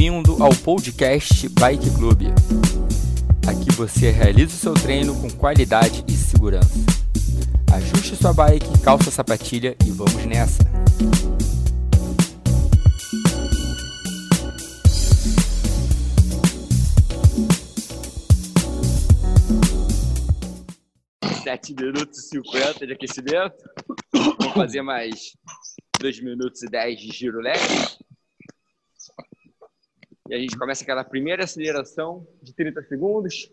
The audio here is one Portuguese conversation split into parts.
Bem-vindo ao podcast Bike Club. Aqui você realiza o seu treino com qualidade e segurança. Ajuste sua bike, calça a sapatilha e vamos nessa. Sete minutos e 50 de aquecimento. Vamos fazer mais 2 minutos e 10 de giro leve. E a gente começa aquela primeira aceleração de 30 segundos,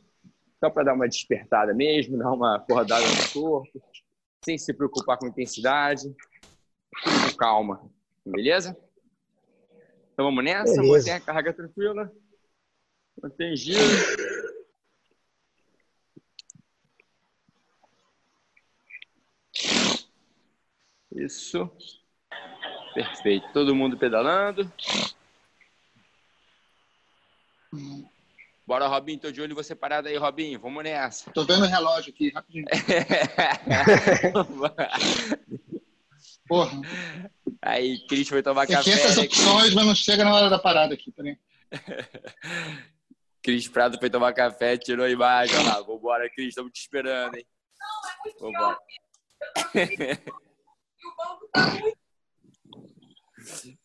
só para dar uma despertada mesmo, dar uma acordada no corpo, sem se preocupar com intensidade, tudo com calma, beleza? Então vamos nessa, beleza. mantém a carga tranquila, mantém giro. Isso. Perfeito. Todo mundo pedalando. Bora, Robinho, tô de olho você parado aí, Robinho. Vamos nessa. Tô vendo o relógio aqui, rapidinho. Porra. Aí, Cris foi tomar Tem café. Essas opções, mas não chega na hora da parada aqui, peraí. Cris Prado foi tomar café, tirou a imagem. Olha lá, vambora, Cris, estamos te esperando, hein? Vambora.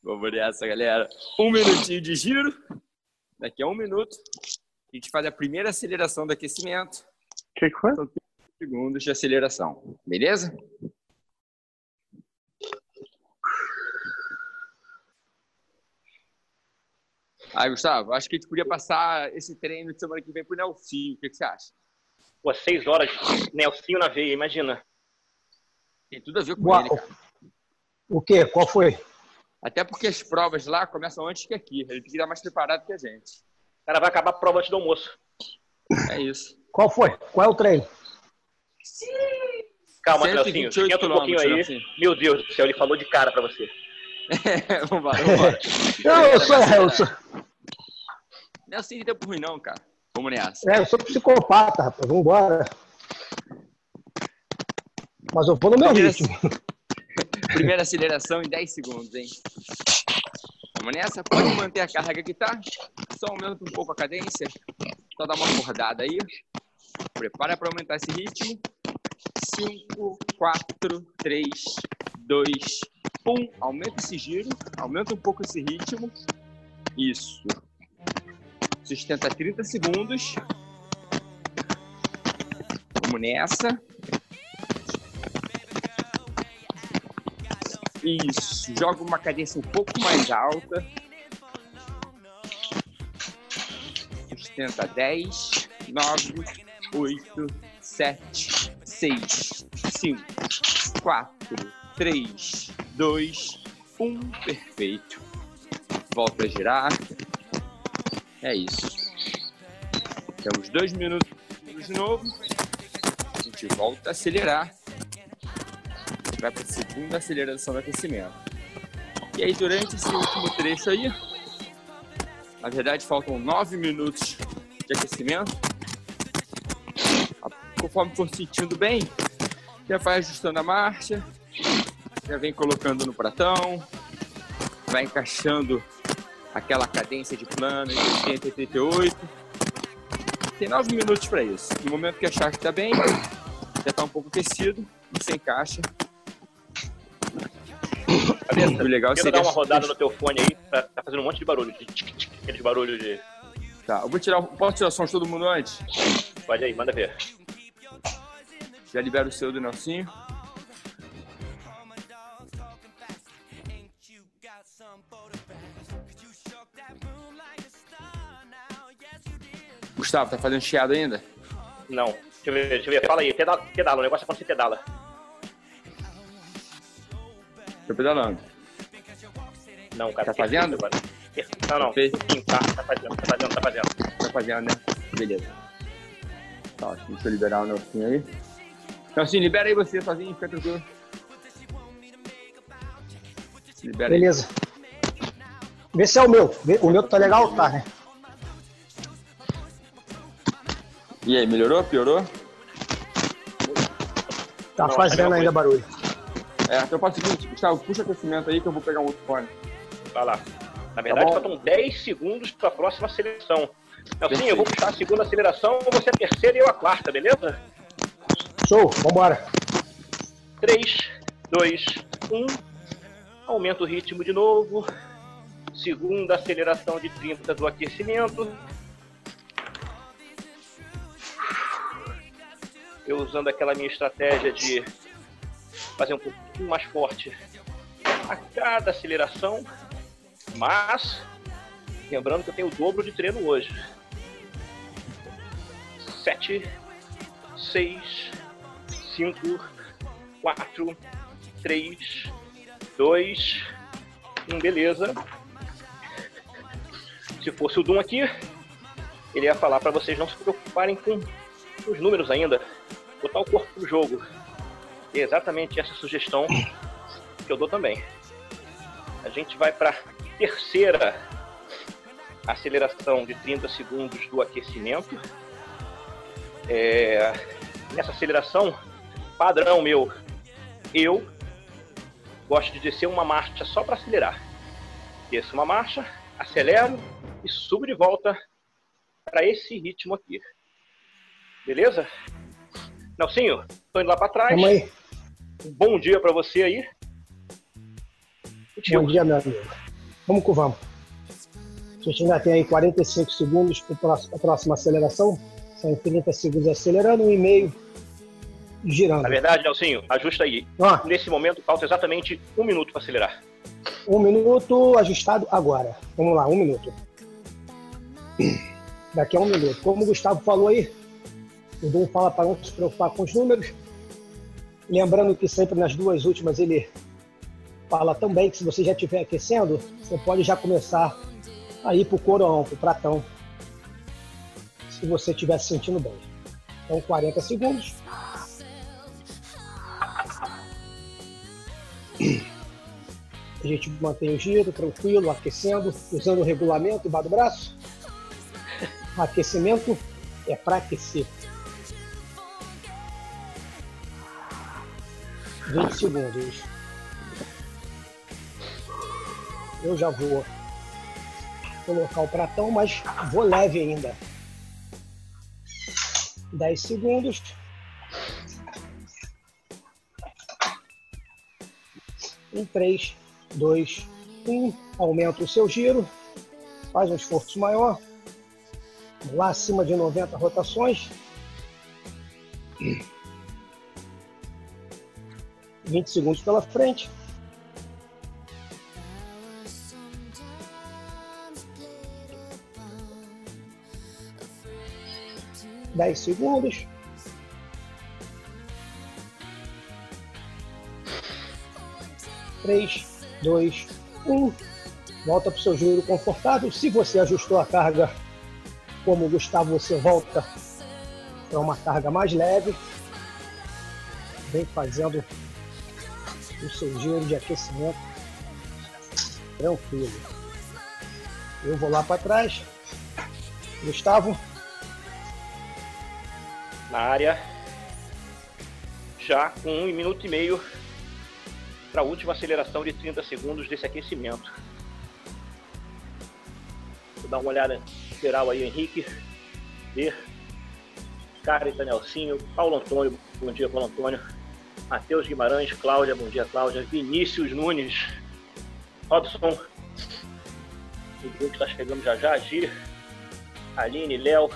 Vamos nessa, galera. Um minutinho de giro. Daqui a um minuto, a gente faz a primeira aceleração do aquecimento. O que, que foi? São 30 segundos de aceleração. Beleza? Aí, Gustavo, acho que a gente podia passar esse treino de semana que vem pro Nelsinho. O que, que você acha? Pô, seis horas, Nelsinho na veia, imagina. Tem tudo a ver com Uau. ele, cara. O quê? Qual foi? Até porque as provas lá começam antes que aqui. Ele fica mais preparado que a gente. O cara vai acabar a prova antes do almoço. É isso. Qual foi? Qual é o treino? Calma, Nelsinho. Esquenta um pouquinho aí. Assim. Meu Deus do céu, ele falou de cara pra você. vambora, vambora. não, eu sou... Eu sou... Não é assim de tempo ruim não, cara. Vamos nessa. É, eu sou psicopata, rapaz. Vambora. Mas eu vou no meu ritmo. Primeira aceleração em 10 segundos, hein? Vamos nessa. Pode manter a carga que tá. Só aumenta um pouco a cadência. Só dá uma acordada aí. Prepara para aumentar esse ritmo. 5, 4, 3, 2, 1. Aumenta esse giro. Aumenta um pouco esse ritmo. Isso. Sustenta 30 segundos. Vamos nessa. Isso, joga uma cadência um pouco mais alta. Sustenta 10, 9, 8, 7, 6, 5, 4, 3, 2, 1. Perfeito. Volta a girar. É isso. Temos dois minutos de novo. A gente volta a acelerar vai para a segunda aceleração do aquecimento. E aí, durante esse último trecho aí, na verdade, faltam nove minutos de aquecimento. Conforme for sentindo bem, já vai ajustando a marcha, já vem colocando no pratão, vai encaixando aquela cadência de plano entre 80 e 38. Tem nove minutos para isso. No momento que achar que está bem, já está um pouco aquecido, você encaixa Cabeça, legal Tenta dar uma rodada no teu fone aí, tá, tá fazendo um monte de barulho. De tic, tic, aqueles barulhos de. Tá, eu vou tirar. Posso tirar o som de todo mundo antes? Pode aí, manda ver. Já libera o seu do Nelsinho. Gustavo, tá fazendo chiado ainda? Não. Deixa eu ver, deixa eu ver. Fala aí, pedala, pedala. o negócio é quando você pedala. Tô pedalando. Não, cara. Tá fazendo? Agora. Não, não. Sim, tá, tá fazendo, tá fazendo, tá fazendo. Tá fazendo, né? Beleza. Tá, deixa eu liberar o Nelson aí. Nelson, libera aí você sozinho, fica tranquilo. Libera Beleza. Aí. Vê se é o meu. O meu tá legal, tá, né? E aí, melhorou? Piorou? Tá não, fazendo ainda barulho. É, então faz o seguinte, Gustavo, puxa aquecimento aí que eu vou pegar um outro fone. Vai lá. Na verdade, tá faltam 10 segundos para a próxima aceleração. Nelson, eu vou puxar a segunda aceleração, você a terceira e eu a quarta, beleza? Show, vambora. 3, 2, 1. Aumenta o ritmo de novo. Segunda aceleração de 30 do aquecimento. Eu usando aquela minha estratégia de fazer um pouquinho mais forte a cada aceleração, mas lembrando que eu tenho o dobro de treino hoje. 7, 6, 5, 4, 3, 2, 1, beleza. Se fosse o Doom aqui, ele ia falar para vocês não se preocuparem com os números ainda, botar o corpo no jogo. E é exatamente essa sugestão que eu dou também. A gente vai para terceira aceleração de 30 segundos do aquecimento. É, nessa aceleração, padrão meu, eu gosto de descer uma marcha só para acelerar. Desço uma marcha, acelero e subo de volta para esse ritmo aqui. Beleza? Nelsinho, tô indo lá para trás. Aí. Um bom dia para você aí. Bom dia, meu amigo. Vamos que vamos. A gente ainda tem aí 45 segundos para a próxima aceleração. São 30 segundos acelerando, um e meio girando. Na verdade, Nelsinho, ajusta aí. Ah. Nesse momento, falta exatamente um minuto para acelerar. Um minuto ajustado agora. Vamos lá, um minuto. Daqui a um minuto. Como o Gustavo falou aí, o Dum fala para não se preocupar com os números. Lembrando que sempre nas duas últimas ele fala também que se você já estiver aquecendo, você pode já começar a ir para o coroão, para o pratão, se você estiver se sentindo bem. Então, 40 segundos. A gente mantém o giro tranquilo, aquecendo, usando o regulamento embaixo do braço. Aquecimento é para aquecer. 20 segundos. Eu já vou colocar o pratão, mas vou leve ainda. 10 segundos. Em 3, 2, 1. Aumenta o seu giro. Faz um esforço maior. Lá acima de 90 rotações. 20 segundos pela frente. Dez segundos. Três, dois, um. Volta para o seu giro confortável. Se você ajustou a carga, como o Gustavo, você volta para uma carga mais leve. Vem fazendo o seu giro de aquecimento tranquilo. Eu vou lá para trás. Gustavo. Na área. Já com um minuto e meio para a última aceleração de 30 segundos desse aquecimento. Vou dar uma olhada geral aí, Henrique. Ver. Carita Nelsinho, Paulo Antônio. Bom dia, Paulo Antônio. Matheus Guimarães, Cláudia, bom dia, Cláudia. Vinícius Nunes, Robson, o grupo está chegando já já, Aline, Léo,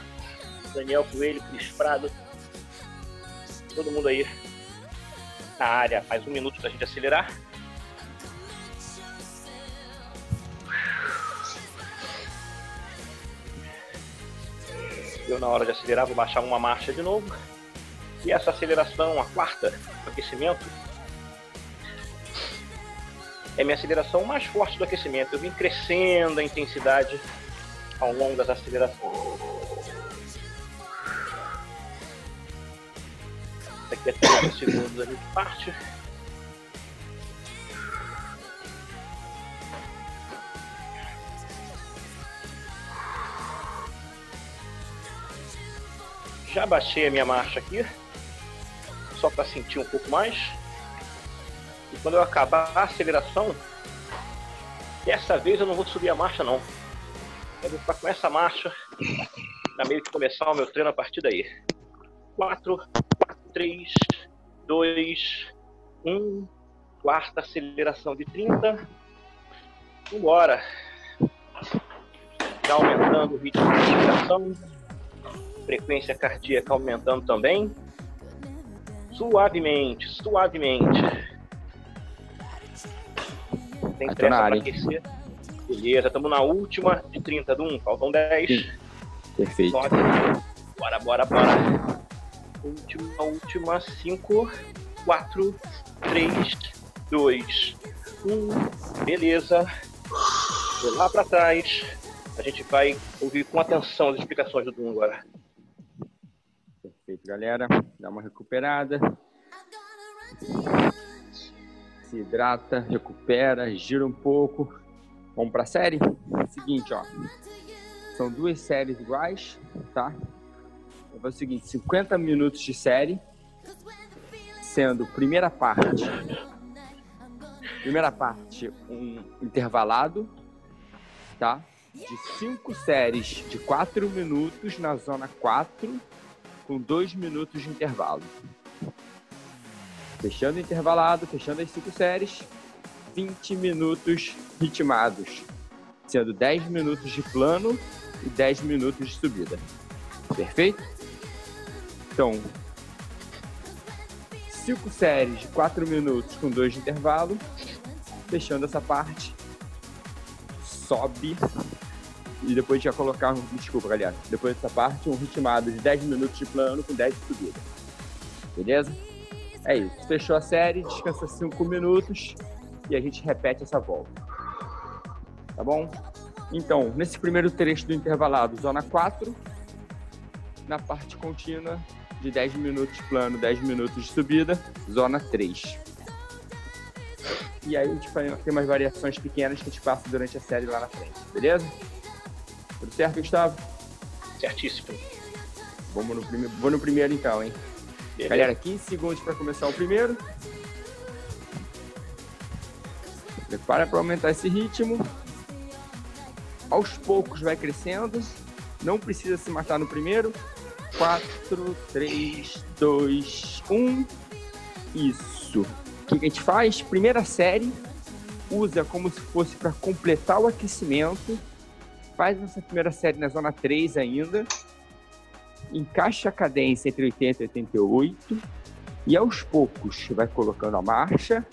Daniel Coelho, Cris Prado, todo mundo aí na área. Mais um minuto para a gente acelerar. Deu na hora de acelerar, vou baixar uma marcha de novo. E essa aceleração, a quarta, o aquecimento, é minha aceleração mais forte do aquecimento. Eu vim crescendo a intensidade ao longo das acelerações. Daqui a 30 segundos a gente parte. Já baixei a minha marcha aqui só para sentir um pouco mais. E quando eu acabar a aceleração, Dessa vez eu não vou subir a marcha, não. Eu vou ficar com essa marcha para meio que começar o meu treino a partir daí. 4, 3, 2, 1. Quarta aceleração de 30. Vambora. Já aumentando o ritmo de respiração. Frequência cardíaca aumentando também. Suavemente, suavemente. Tem pressa para aquecer. Beleza, estamos na última de 30 do 1. Faltam 10. Sim. Perfeito. Bora, bora, bora. Última, última. 5, 4, 3, 2, 1. Beleza. Vou lá para trás. A gente vai ouvir com atenção as explicações do Dum agora. Perfeito, galera. Dá uma recuperada. Se hidrata, recupera, gira um pouco. Vamos para a série? Seguinte, ó. São duas séries iguais, tá? Vou o seguinte, 50 minutos de série, sendo primeira parte, primeira parte um intervalado, tá? De cinco séries de 4 minutos na zona 4, com 2 minutos de intervalo. Fechando o intervalado, fechando as cinco séries, 20 minutos ritmados, sendo 10 minutos de plano e 10 minutos de subida. Perfeito? Então, cinco séries de 4 minutos com 2 de intervalo. Fechando essa parte, sobe. E depois já colocar, desculpa, galera. Depois dessa parte, um ritmado de 10 minutos de plano com 10 de subida. Beleza? É isso. Fechou a série, descansa 5 minutos e a gente repete essa volta. Tá bom? Então, nesse primeiro trecho do intervalado, zona 4, na parte contínua, de 10 minutos plano, 10 minutos de subida, zona 3. E aí a gente tem umas variações pequenas que a gente passa durante a série lá na frente, beleza? Tudo certo, Gustavo? Certíssimo. Vamos no primeiro, vou no primeiro então, hein? Beleza. Galera, 15 segundos para começar o primeiro. Prepara para aumentar esse ritmo aos poucos vai crescendo, não precisa se matar no primeiro. 4, 3, 2, 1. Isso. O que a gente faz? Primeira série, usa como se fosse para completar o aquecimento. Faz essa primeira série na zona 3 ainda. Encaixa a cadência entre 80 e 88. E aos poucos vai colocando a marcha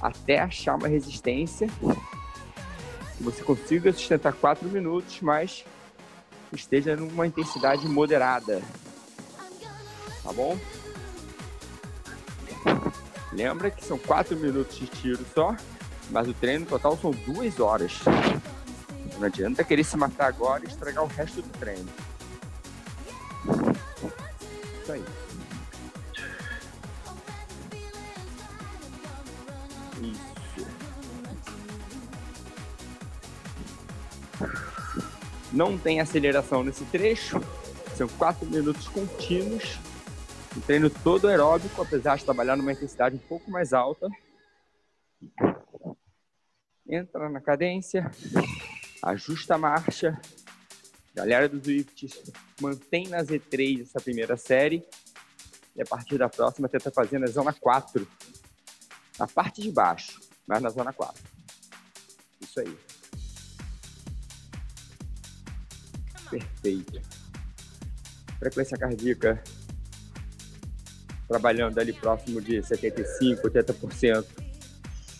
até achar uma resistência que você consiga sustentar 4 minutos, mas esteja numa intensidade moderada. Tá bom? Lembra que são 4 minutos de tiro só, mas o treino total são 2 horas. Não adianta querer se matar agora e estragar o resto do treino. Isso aí. Não tem aceleração nesse trecho. São quatro minutos contínuos. Um treino todo aeróbico, apesar de trabalhar numa intensidade um pouco mais alta. Entra na cadência, ajusta a marcha. Galera do Zwift, mantém na Z3 essa primeira série. E a partir da próxima, tenta fazer na zona 4. Na parte de baixo, mas na zona 4. Isso aí. Perfeito. Frequência cardíaca trabalhando ali próximo de 75%, 80%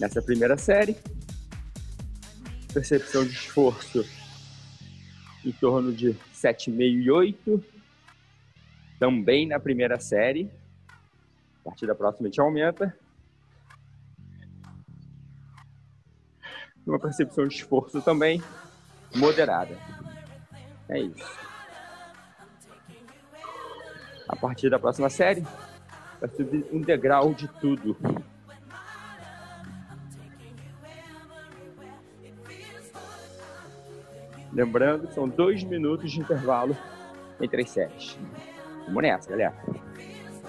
nessa primeira série. Percepção de esforço em torno de 7,5 e 8. Também na primeira série. A partir da próxima a gente aumenta. Uma percepção de esforço também moderada. É isso. A partir da próxima série, vai subir um degrau de tudo. Lembrando que são dois minutos de intervalo entre as séries. Vamos nessa, galera.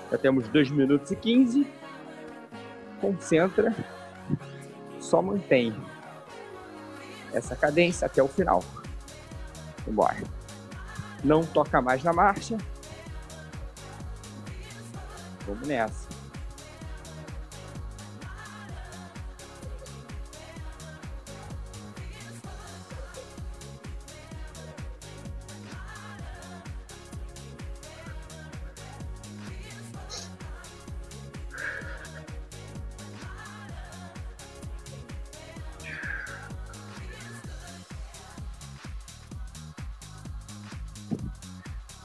Já temos dois minutos e quinze. Concentra. Só mantém. essa cadência até o final. Vambora. Não toca mais na marcha. Vamos nessa.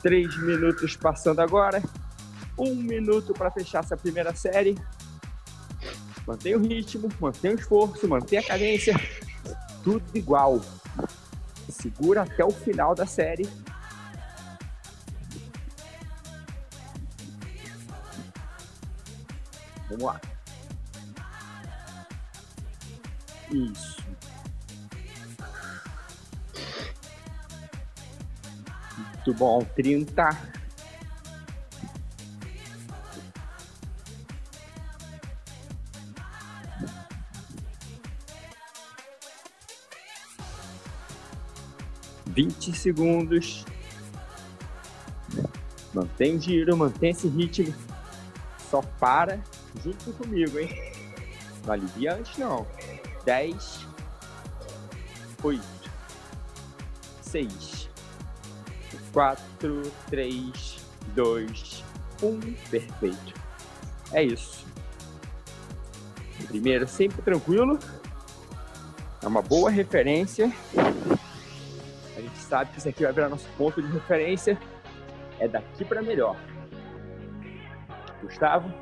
Três minutos passando agora. Um minuto para fechar essa primeira série. Mantenha o ritmo, mantenha o esforço, mantenha a cadência. Tudo igual. Segura até o final da série. Vamos lá. Isso. Muito bom. 30. Vinte segundos. Mantém giro, mantém esse ritmo. Só para junto comigo, hein? Não alivia antes, não. Dez. Oito. Seis 4, 3, 2, 1. Perfeito. É isso. Primeiro, sempre tranquilo. É uma boa referência. A gente sabe que isso aqui vai virar nosso ponto de referência. É daqui para melhor. Gustavo,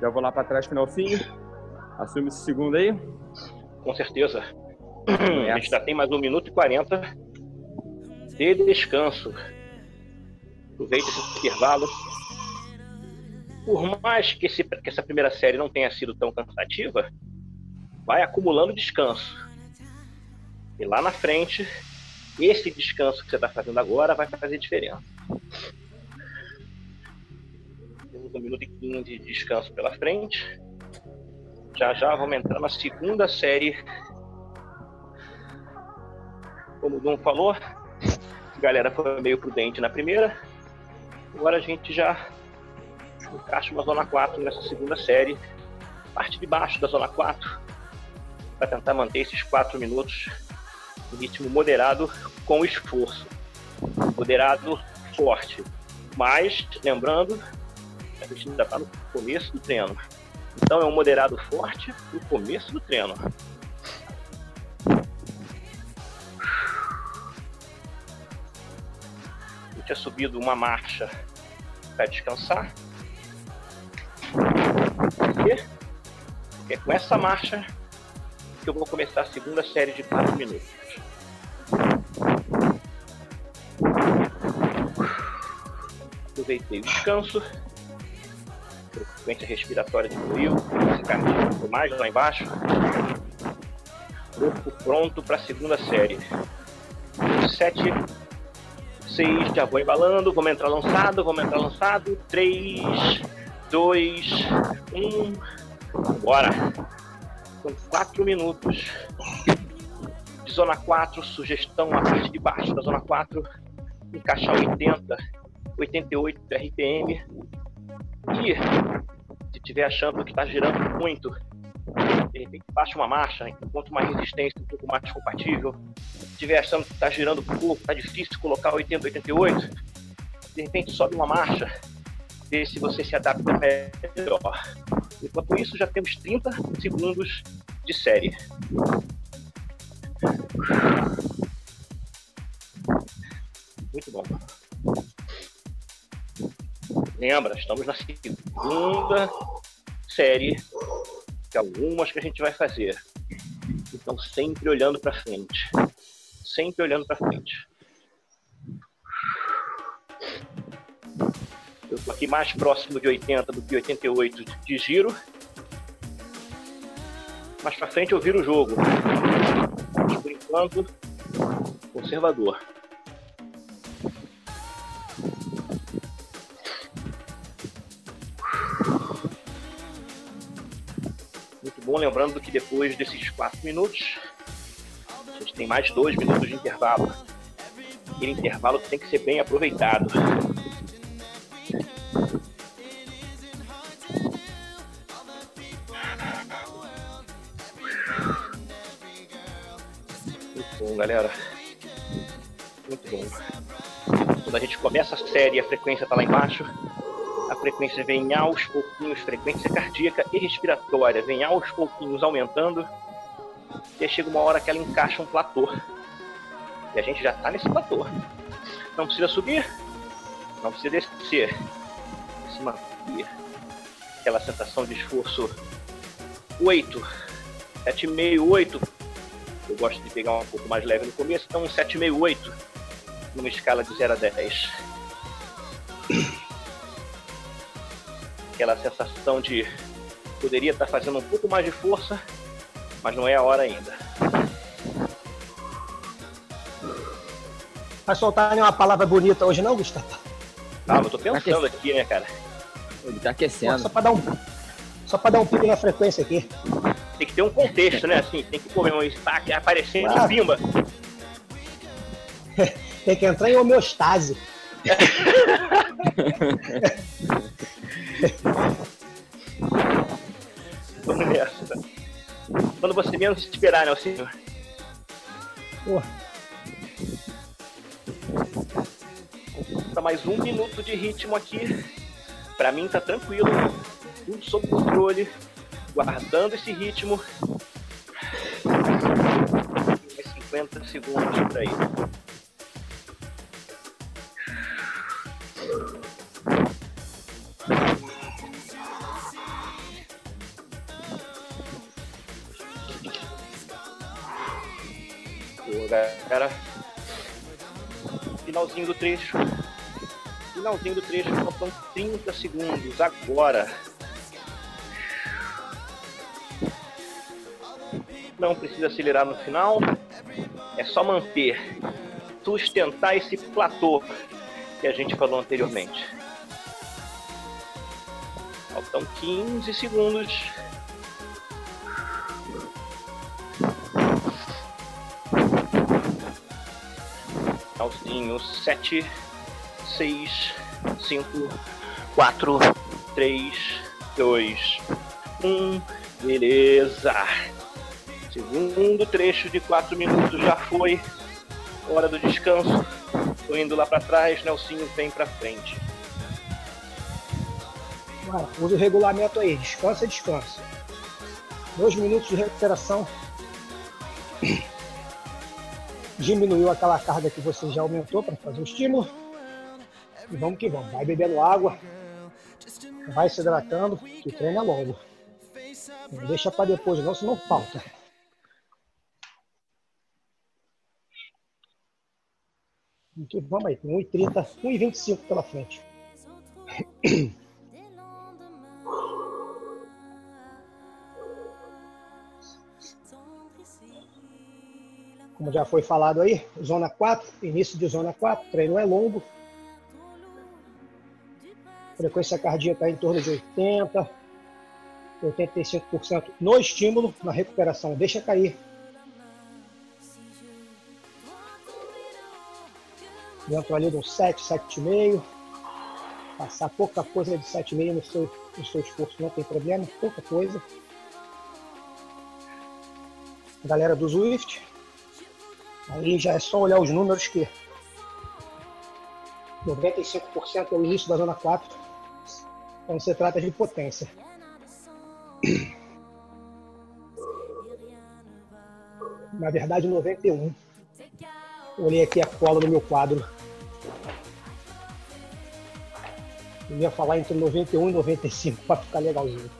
já vou lá para trás finalzinho. Assume esse segundo aí. Com certeza. A gente já tem mais um minuto e 40 de descanso. Aproveita esse intervalo. Por mais que, esse, que essa primeira série não tenha sido tão cansativa, vai acumulando descanso. E lá na frente, esse descanso que você está fazendo agora vai fazer diferença. Temos um minuto e quinze de descanso pela frente. Já já vamos entrar na segunda série. Como o Dom falou, a galera foi meio prudente na primeira, Agora a gente já encaixa uma zona 4 nessa segunda série, parte de baixo da zona 4, para tentar manter esses 4 minutos em ritmo moderado com esforço. Moderado forte. Mas, lembrando, a gente ainda está no começo do treino. Então é um moderado forte no começo do treino. Tinha subido uma marcha para descansar. Porque é com essa marcha que eu vou começar a segunda série de 4 minutos. Aproveitei o descanso. A frequência respiratória diminuiu, esse cardíaco mais lá embaixo. Corpo pronto para a segunda série. Sete vocês já vou embalando, vamos entrar lançado, vamos entrar lançado. 3, 2, 1. Bora! São 4 minutos. De zona 4, sugestão na parte de baixo da zona 4. Encaixar 80, 88 RPM. E se estiver achando que está girando muito, de repente baixa uma marcha, encontra uma resistência um pouco mais compatível. Se estiver achando que está girando pouco, está difícil colocar 80, 88, de repente sobe uma marcha, vê se você se adapta melhor. Enquanto isso, já temos 30 segundos de série. Muito bom. Lembra, estamos na segunda série algumas que a gente vai fazer. Então, sempre olhando para frente. Sempre olhando para frente. Eu estou aqui mais próximo de 80 do que 88 de giro. Mais para frente eu viro o jogo. Mas, por enquanto, conservador. Bom, lembrando que depois desses quatro minutos, A gente tem mais dois minutos de intervalo. Aquele intervalo tem que ser bem aproveitado. Muito bom, galera. Muito bom. Quando a gente começa a série, a frequência está lá embaixo. A frequência vem aos pouquinhos, frequência cardíaca e respiratória vem aos pouquinhos aumentando. E aí chega uma hora que ela encaixa um platô. E a gente já está nesse platô. Não precisa subir, não precisa descer. Se manter. Aquela sensação de esforço 8, 7,5, 8. Eu gosto de pegar um pouco mais leve no começo, então um 7,5, 8. Numa escala de 0 a 10. Aquela sensação de poderia estar fazendo um pouco mais de força, mas não é a hora ainda. Vai soltar nenhuma palavra bonita hoje não, Gustavo? Ah, eu tô pensando aqui, né, cara? Ele tá aquecendo. Só pra dar um, só pra dar um pico na frequência aqui. Tem que ter um contexto, né? Assim, tem que pôr um destaque aparecendo Claro. pimba. Tem que entrar em homeostase. Vamos nessa. Quando você menos esperar, né, senhor? Pô, Tá mais um minuto de ritmo aqui. Pra mim tá tranquilo. Tudo sob controle. Guardando esse ritmo. Mais 50 segundos por aí. Galera. Finalzinho do trecho. Finalzinho do trecho, faltam 30 segundos agora. Não precisa acelerar no final. É só manter, sustentar esse platô que a gente falou anteriormente. Faltam 15 segundos. Finalzinho, 7, 6, 5, 4, 3, 2, 1. Beleza. Segundo trecho de 4 minutos já foi. Hora do descanso. Tô indo lá para trás, Nelsinho vem para frente. usa o regulamento aí. Descansa, descansa. Dois minutos de recuperação. Diminuiu aquela carga que você já aumentou para fazer o estímulo. E vamos que vamos. Vai bebendo água. Vai se hidratando, que o treino é longo. Não deixa para depois, não, senão falta. Vamos aí, com 1,30, 1,25 pela frente. Como já foi falado aí, zona 4, início de zona 4, treino é longo. Frequência cardíaca em torno de 80, 85% no estímulo, na recuperação, deixa cair. Dentro ali de um 7, 7,5. Passar pouca coisa de 7,5 no seu, no seu esforço não tem problema, pouca coisa. Galera do Zwift, aí já é só olhar os números que 95% é o início da zona 4, quando se trata de potência. Na verdade, 91. Olhei aqui a cola no meu quadro. Eu ia falar entre 91 e 95 para ficar legalzinho.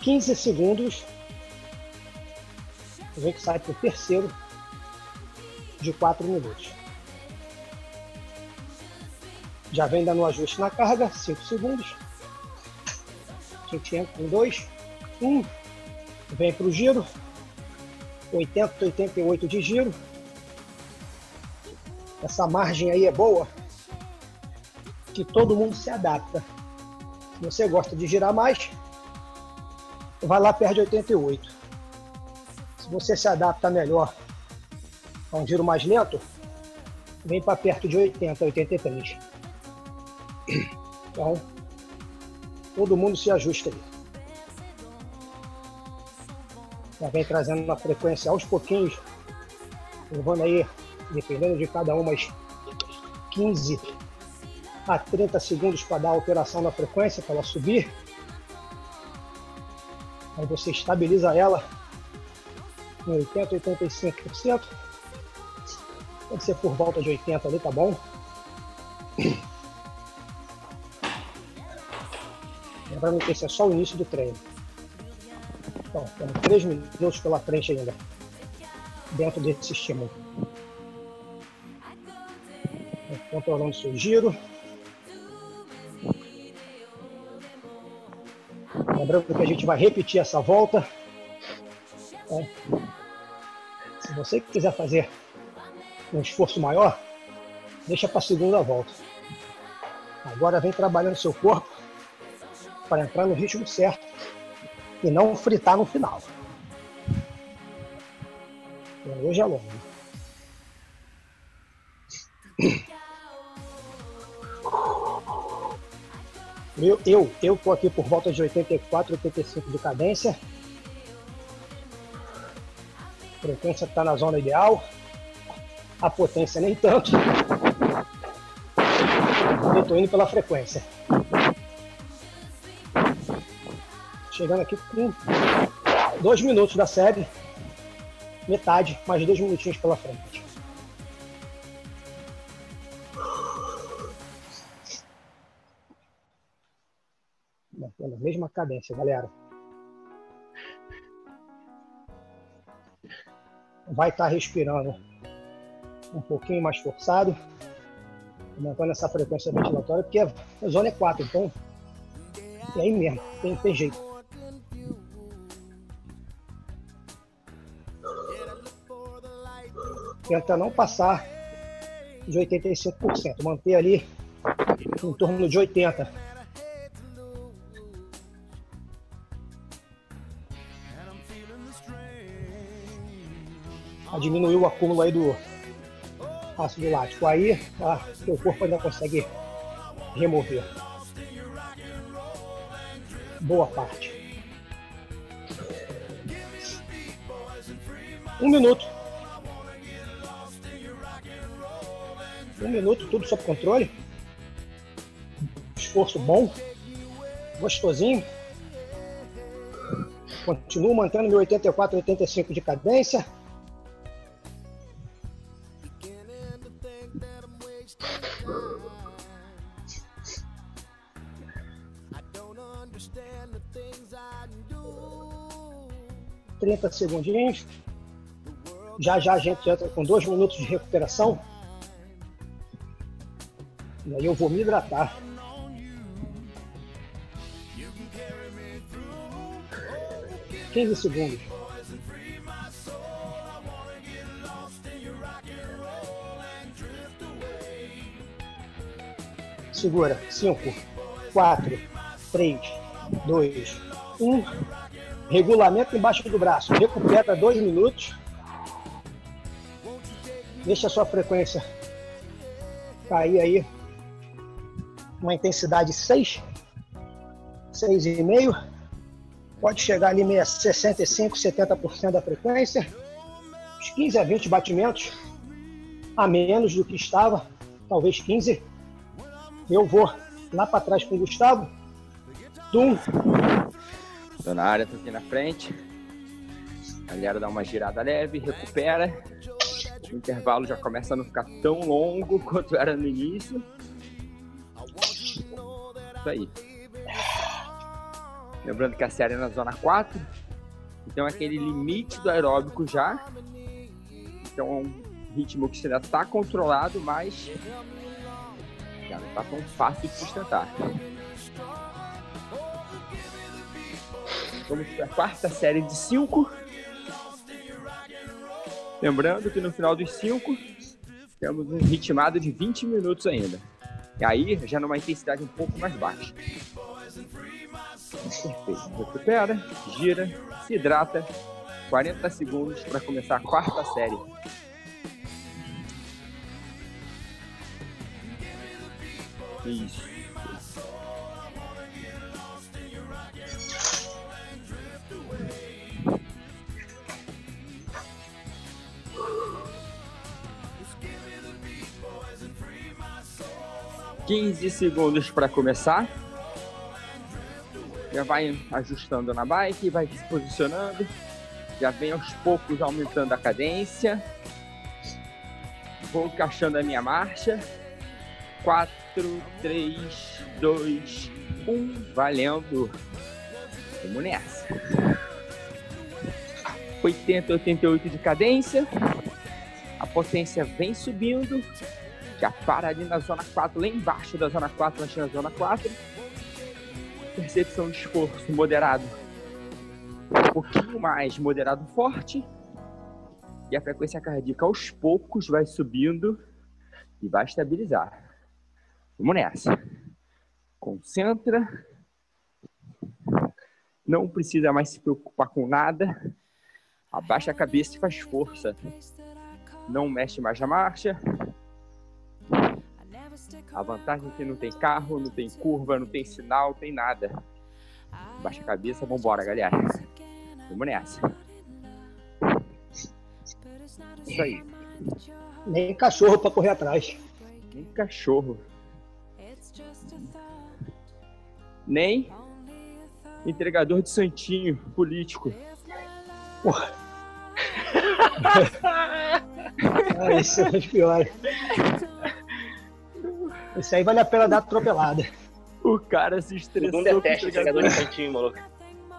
15 segundos. A gente sai para o terceiro de 4 minutos. Já vem dando um ajuste na carga, 5 segundos. A gente entra em 2, 1. Vem para o giro. 80, 88 de giro. Essa margem aí é boa, que todo mundo se adapta. Se você gosta de girar mais, vai lá perde 88. Você se adapta melhor a um giro mais lento, vem para perto de 80, 83. Então, todo mundo se ajusta ali. Já vem trazendo uma frequência aos pouquinhos, levando aí, dependendo de cada uma, umas 15 a 30 segundos para dar alteração na frequência, para ela subir. Aí você estabiliza ela em 80, 85%. Pode ser por volta de 80 ali, tá bom? Lembrando que esse é só o início do treino. Então, temos 3 minutos pela frente ainda, dentro desse estímulo. Controlando seu giro. Lembrando que a gente vai repetir essa volta. Então, você quiser fazer um esforço maior, deixa para a segunda volta. Agora vem trabalhando seu corpo para entrar no ritmo certo e não fritar no final. Hoje é longo. Eu, eu, eu tô aqui por volta de 84, 85 de cadência. Frequência está na zona ideal. A potência nem tanto. Eu tô indo pela frequência. Chegando aqui com dois minutos da série. Metade, mais dois minutinhos pela frente. Mantendo a mesma cadência, galera. Vai estar tá respirando um pouquinho mais forçado, aumentando essa frequência ventilatória, porque a zona é 4, então é aí mesmo, tem, tem jeito. Tenta não passar de 85%, manter ali em torno de 80%. Diminuir o acúmulo aí do ácido lático. Aí, o corpo ainda consegue remover boa parte. Um minuto. Um minuto, tudo sob controle. Esforço bom, gostosinho. Continuo mantendo meu 84, 85 de cadência. Trinta segundinhos. Já já a gente entra com dois minutos de recuperação. E aí eu vou me hidratar. Quinze segundos. Segura. Cinco, quatro, três, dois, um. Regulamento embaixo do braço. Recupera dois minutos. Deixa a sua frequência cair aí uma intensidade 6, 6,5. Pode chegar ali meia 65, 70% da frequência. Uns 15 a 20 batimentos a menos do que estava, talvez 15. Eu vou lá para trás com o Gustavo. Tum. Tô na área, tô aqui na frente. A galera dá uma girada leve, recupera. O intervalo já começa a não ficar tão longo quanto era no início. Isso aí. Lembrando que a série é na zona 4, então é aquele limite do aeróbico já. Então é um ritmo que ainda está controlado, mas já não está tão fácil de sustentar. Vamos para a quarta série de 5. Lembrando que no final dos 5 temos um ritmado de 20 minutos ainda. E aí, já numa intensidade um pouco mais baixa. Perfeito. Recupera, gira, se hidrata 40 segundos para começar a quarta série. Isso. Quinze segundos para começar. Já vai ajustando na bike, vai se posicionando. Já vem aos poucos aumentando a cadência. Vou encaixando a minha marcha. 4, 3, 2, 1. Valendo. Vamos nessa. 80, 88 de cadência. A potência vem subindo. Já para ali na zona 4, lá embaixo da zona 4, nós na zona 4. Percepção de esforço moderado. Um pouquinho mais moderado forte. E a frequência cardíaca aos poucos vai subindo e vai estabilizar. Vamos nessa. Concentra. Não precisa mais se preocupar com nada. Abaixa a cabeça e faz força. Não mexe mais na marcha. A vantagem é que não tem carro, não tem curva, não tem sinal, não tem nada. Abaixa a cabeça, vambora, galera. Vamos nessa. Isso aí. Nem cachorro para correr atrás. Nem cachorro. nem entregador de santinho político. Porra. ah, isso é os piores. Isso aí vale a pena dar atropelada. O cara se estressou. Todo mundo detesta de santinho, maluco.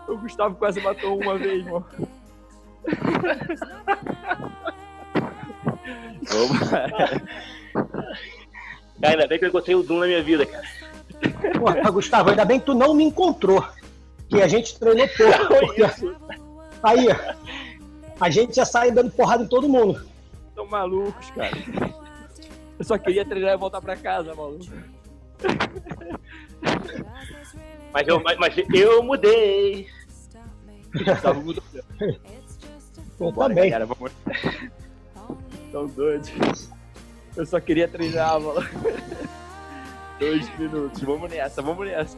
O Gustavo quase matou uma vez, mano. Ainda bem que eu encontrei o Doom na minha vida, cara. Porra, Gustavo, ainda bem que tu não me encontrou. Que a gente treinou pouco. Porque... Aí, a gente já sai dando porrada em todo mundo. Estão malucos, cara. Eu só queria treinar e voltar pra casa, maluco. Mas eu, mas, mas eu mudei. Gustavo mudou. Eu também. Cara, vamos... Tão doidos. Eu só queria treinar, maluco. Dois minutos. Vamos nessa, vamos nessa.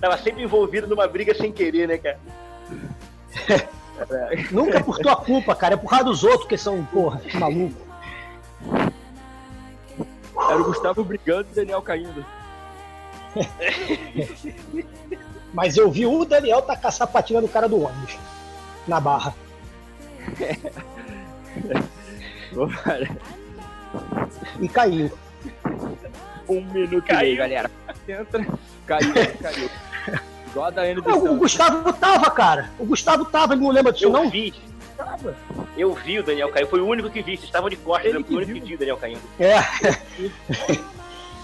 Tava sempre envolvido numa briga sem querer, né, cara? Nunca é por tua culpa, cara. É por causa dos outros que são, porra, maluco. Era o Gustavo brigando e o Daniel caindo. Mas eu vi o Daniel tacar a sapatinha do cara do ônibus. Na barra. e caiu. Um minuto caiu. e meio, galera. Entra, caiu, caiu. Igual a Daiane do O Gustavo tava, cara. O Gustavo tava, ele não lembra disso, eu não? vi. Tava. Eu vi o Daniel cair, foi o único que vi. Vocês estavam de costas, ele eu fui o único que vi o Daniel caindo. É.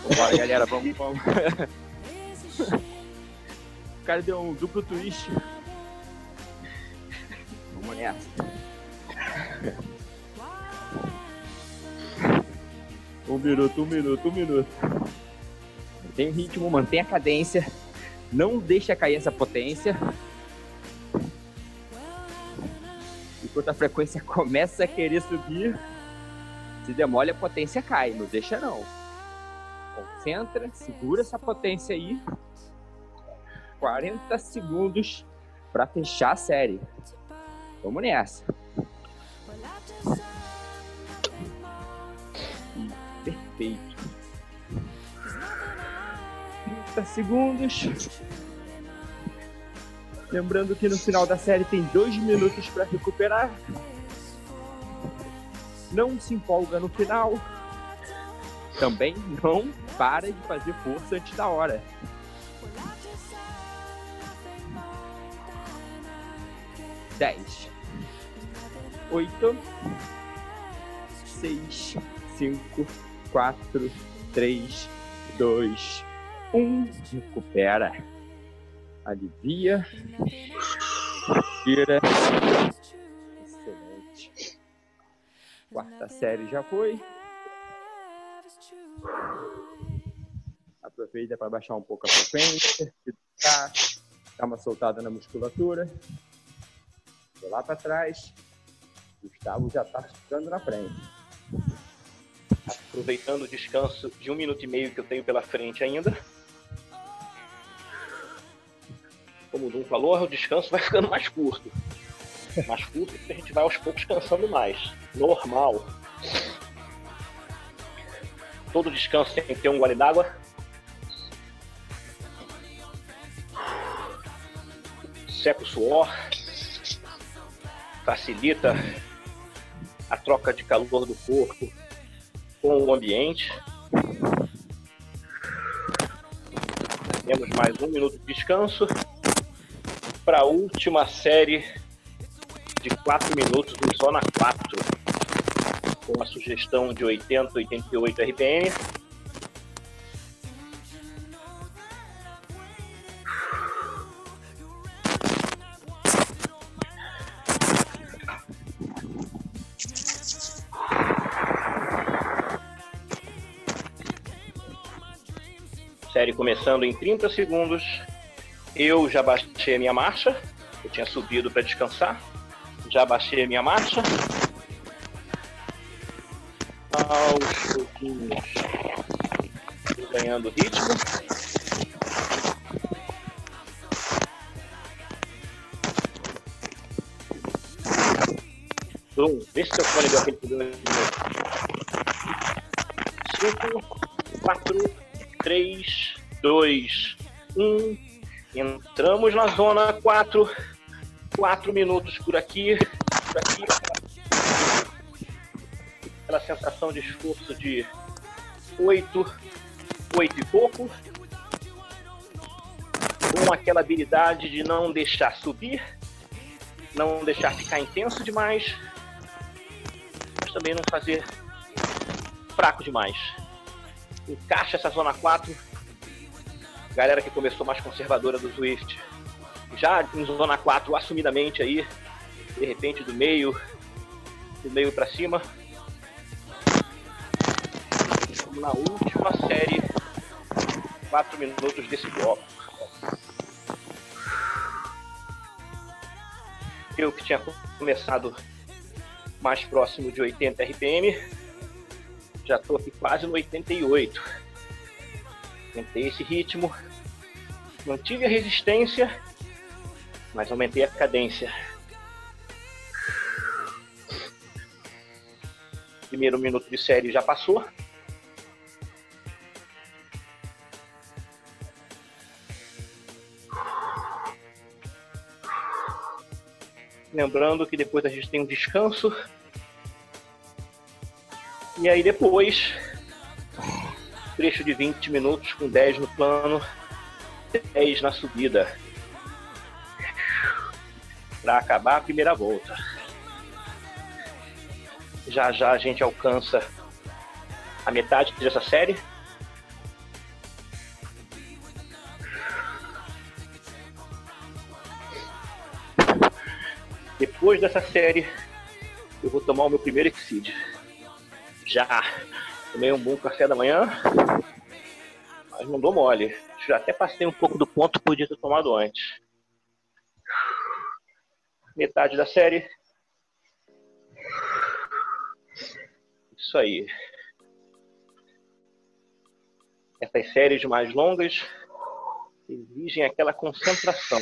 Vambora, galera, vamos, vamos. O cara deu um duplo twist. Vamos nessa. Um minuto, um minuto, um minuto. Mantém o ritmo, mantém a cadência. Não deixa cair essa potência. A frequência começa a querer subir, se demole a potência cai. Não deixa não. Concentra, segura essa potência aí. 40 segundos para fechar a série. Vamos nessa. Perfeito. 30 segundos. Lembrando que no final da série tem dois minutos para recuperar. Não se empolga no final. Também não para de fazer força antes da hora. Dez, oito, seis, cinco, quatro, três, dois, um. Recupera. Alivia. Tira. Excelente. Quarta série já foi. Aproveita para baixar um pouco a frequência, dar uma soltada na musculatura. Tô lá para trás. Gustavo já está ficando na frente. Aproveitando o descanso de um minuto e meio que eu tenho pela frente ainda. Como o Dum falou, o descanso vai ficando mais curto. Mais curto porque a gente vai aos poucos cansando mais. Normal. Todo descanso tem que ter um gole d'água. Seca o suor. Facilita a troca de calor do corpo com o ambiente. Temos mais um minuto de descanso para a última série de 4 minutos em zona 4, com a sugestão de 80, 88 RPM. Série começando em 30 segundos. Eu já baixei a minha marcha. Eu tinha subido para descansar. Já baixei a minha marcha. Aos pouquinhos. Ganhando ritmo. Brum, vê se seu fone deu aquele problema de novo. 5, 4, 3, 2, 1. Entramos na zona 4. 4 minutos por aqui. Por aqui. Aquela sensação de esforço de 8, 8 e pouco. Com aquela habilidade de não deixar subir, não deixar ficar intenso demais, mas também não fazer fraco demais encaixa essa zona 4. Galera que começou mais conservadora do Swift, já em zona 4, assumidamente aí, de repente do meio, do meio para cima. Estamos na última série, 4 minutos desse bloco. Eu que tinha começado mais próximo de 80 RPM, já estou aqui quase no 88. Tentei esse ritmo, mantive a resistência, mas aumentei a cadência. Primeiro minuto de série já passou. Lembrando que depois a gente tem um descanso e aí depois, trecho de 20 minutos com 10 no plano, 10 na subida. Para acabar a primeira volta. Já já a gente alcança a metade dessa série. Depois dessa série, eu vou tomar o meu primeiro Exceed. Já tomei um bom café da manhã, mas não dou mole. Já até passei um pouco do ponto que podia ter tomado antes. Metade da série. Isso aí. Essas séries mais longas exigem aquela concentração.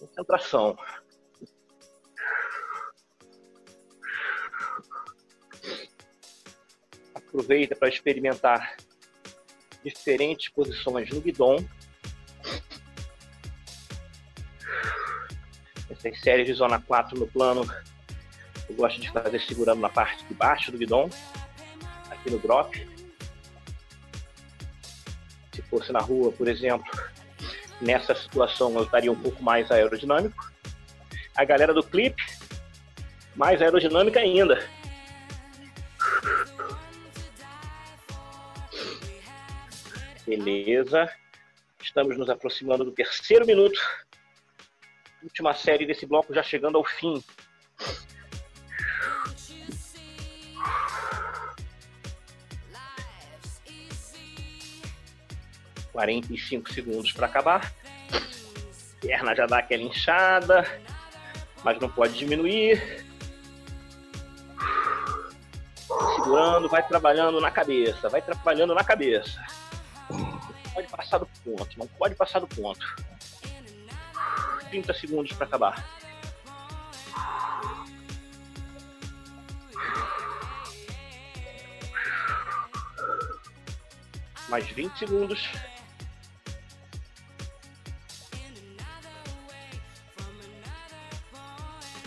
Concentração. aproveita para experimentar diferentes posições no guidon. Essas séries de zona 4 no plano, eu gosto de fazer segurando na parte de baixo do guidon, aqui no drop. Se fosse na rua, por exemplo, nessa situação eu estaria um pouco mais aerodinâmico. A galera do clipe, mais aerodinâmica ainda Beleza. Estamos nos aproximando do terceiro minuto. Última série desse bloco já chegando ao fim. Quarenta e cinco segundos para acabar. Perna já dá aquela inchada. mas não pode diminuir. Segurando, vai trabalhando na cabeça, vai trabalhando na cabeça. Passar do ponto, não pode passar do ponto. 30 segundos para acabar. Mais 20 segundos.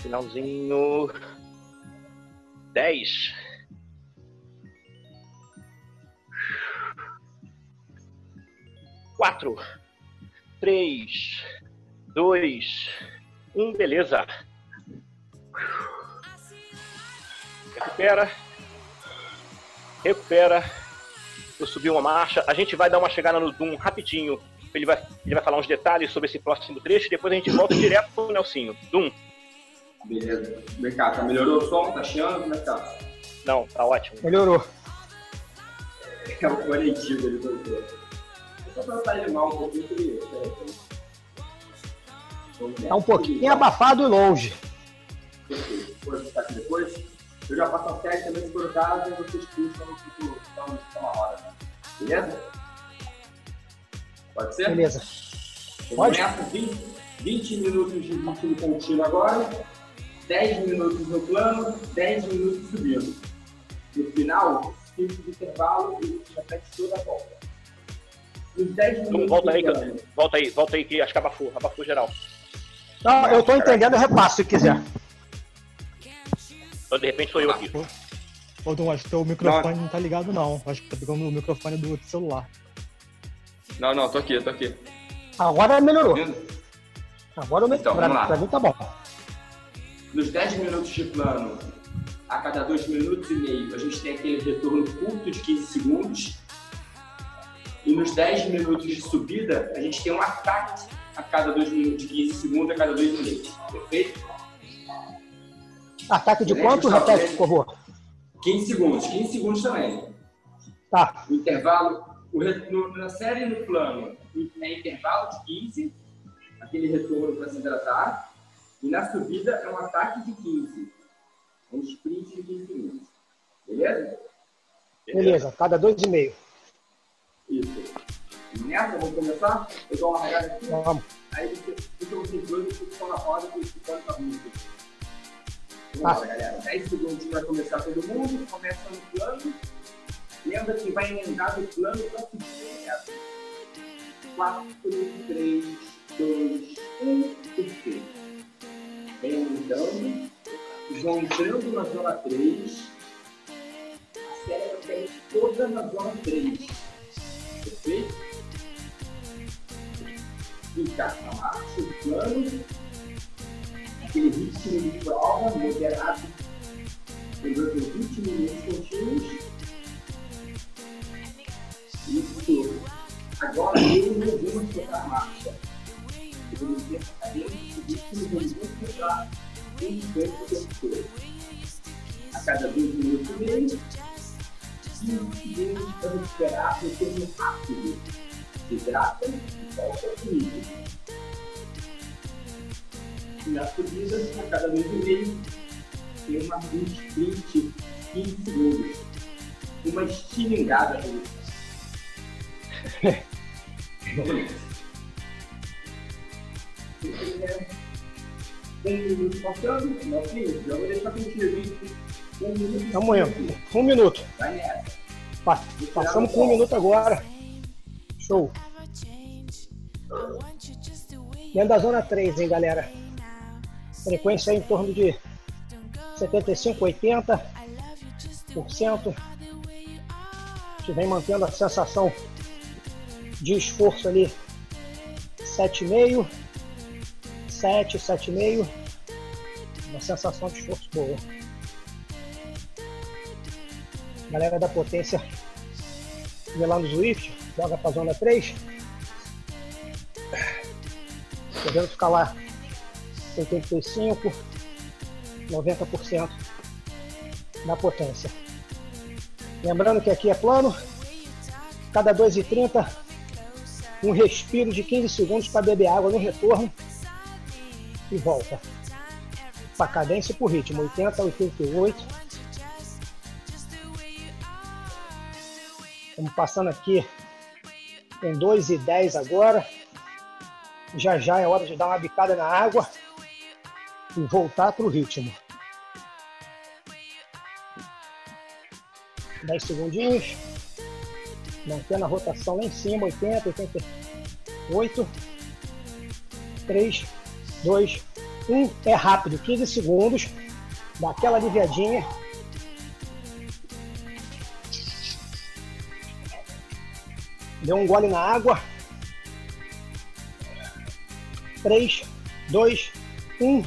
Finalzinho. 10. Quatro, três, dois, um, beleza. Recupera. Recupera. Eu subi uma marcha. A gente vai dar uma chegada no Doom rapidinho. Ele vai, ele vai falar uns detalhes sobre esse próximo trecho e depois a gente volta direto pro Nelsinho. Doom. Beleza. Vem cá, tá melhorou o som? Tá chiando? Como é que tá? Não, tá ótimo. Melhorou. É o fone antigo ele voltou. Só ele mal um pouquinho. Tá um pouquinho abafado e longe. Depois, tá aqui depois. Eu já faço a teste também o caso, e vocês puxam tipo, dá um- dá uma hora. Beleza? Pode ser? Beleza. Vamos Pode. nessa, 20, 20 minutos de ritmo contínuo agora, 10 minutos no plano, 10 minutos subindo. No final, 5 de intervalo e repete toda a volta. Nos 10 minutos Então, volta aí, eu- volta aí, volta aí que acho que abafou, abafou geral. Não, eu tô entendendo, eu repasso se quiser. Então, de repente sou eu aqui. Ô, Dom, acho que teu microfone não. tá ligado, não. Acho que tá pegando o microfone do outro celular. Não, não, tô aqui, tô aqui. Agora melhorou. Agora eu me... Então, pra, pra mim tá bom. Nos 10 minutos de plano, a cada 2 minutos e meio, a gente tem aquele retorno curto de 15 segundos. E nos 10 minutos de subida, a gente tem um ataque a cada 2 minutos, de 15 segundos a cada 2 minutos. Perfeito? Ataque de quanto? Repete, por favor. 15 segundos, 15 segundos também. Tá. O intervalo, o no- na série no plano, é intervalo de 15, aquele retorno para se hidratar. E na subida é um ataque de 15. Um sprint de 15 segundos. Beleza? Beleza. Cada dois e meio. Isso. Nessa, vamos começar? Eu dou uma regada aqui, Vamos. aí você fica vocês dois e ficam na roda e ficam na música. Vamos Tá. lá, galera. 10 segundos para começar todo mundo. Começa no plano. Lembra que vai emendar no plano para subir direto. 4, 3, 2, 1, perfeito. Vem andando. Vão entrando na zona 3. Acelera o tempo toda na zona 3. Perfeito? Fica a marcha, o plano. Aquele ritmo de prova moderado. Durante 20 minutos contínuos. Isso. Agora eu não vou tocar a marcha. Eu vou ter a cadência de ritmo, vamos concentrar em tempo o tempo todo. A cada dois minutos e 15 segundos para recuperar no tempo rápido. Hidrata e volta ao nível. E na subida, a cada dois e meio, tem uma um sprint 15 segundos. Uma estilingada tiver um minuto passando, não filho, já vou deixar contigo, hein? Indo. Um minuto. Passamos com um minuto agora. Show. Dentro da zona 3, hein, galera? Frequência em torno de 75, 80%. A gente vem mantendo a sensação de esforço ali 7,5, 7, 7,5. Uma sensação de esforço boa. Galera da potência vê lá no Swift, joga pra zona 3. Podendo ficar lá 85, 90% da potência. Lembrando que aqui é plano, cada 2,30, um respiro de 15 segundos para beber água no retorno e volta. para cadência e por ritmo, 80 a 88. Estamos passando aqui em 2 e 10 agora. Já já é hora de dar uma bicada na água e voltar para o ritmo. 10 segundinhos. Mantendo a rotação lá em cima, 80, 88. 3, 2, 1. É rápido, 15 segundos. Dá aquela aliviadinha. Deu um gole na água. 3, 2, 1.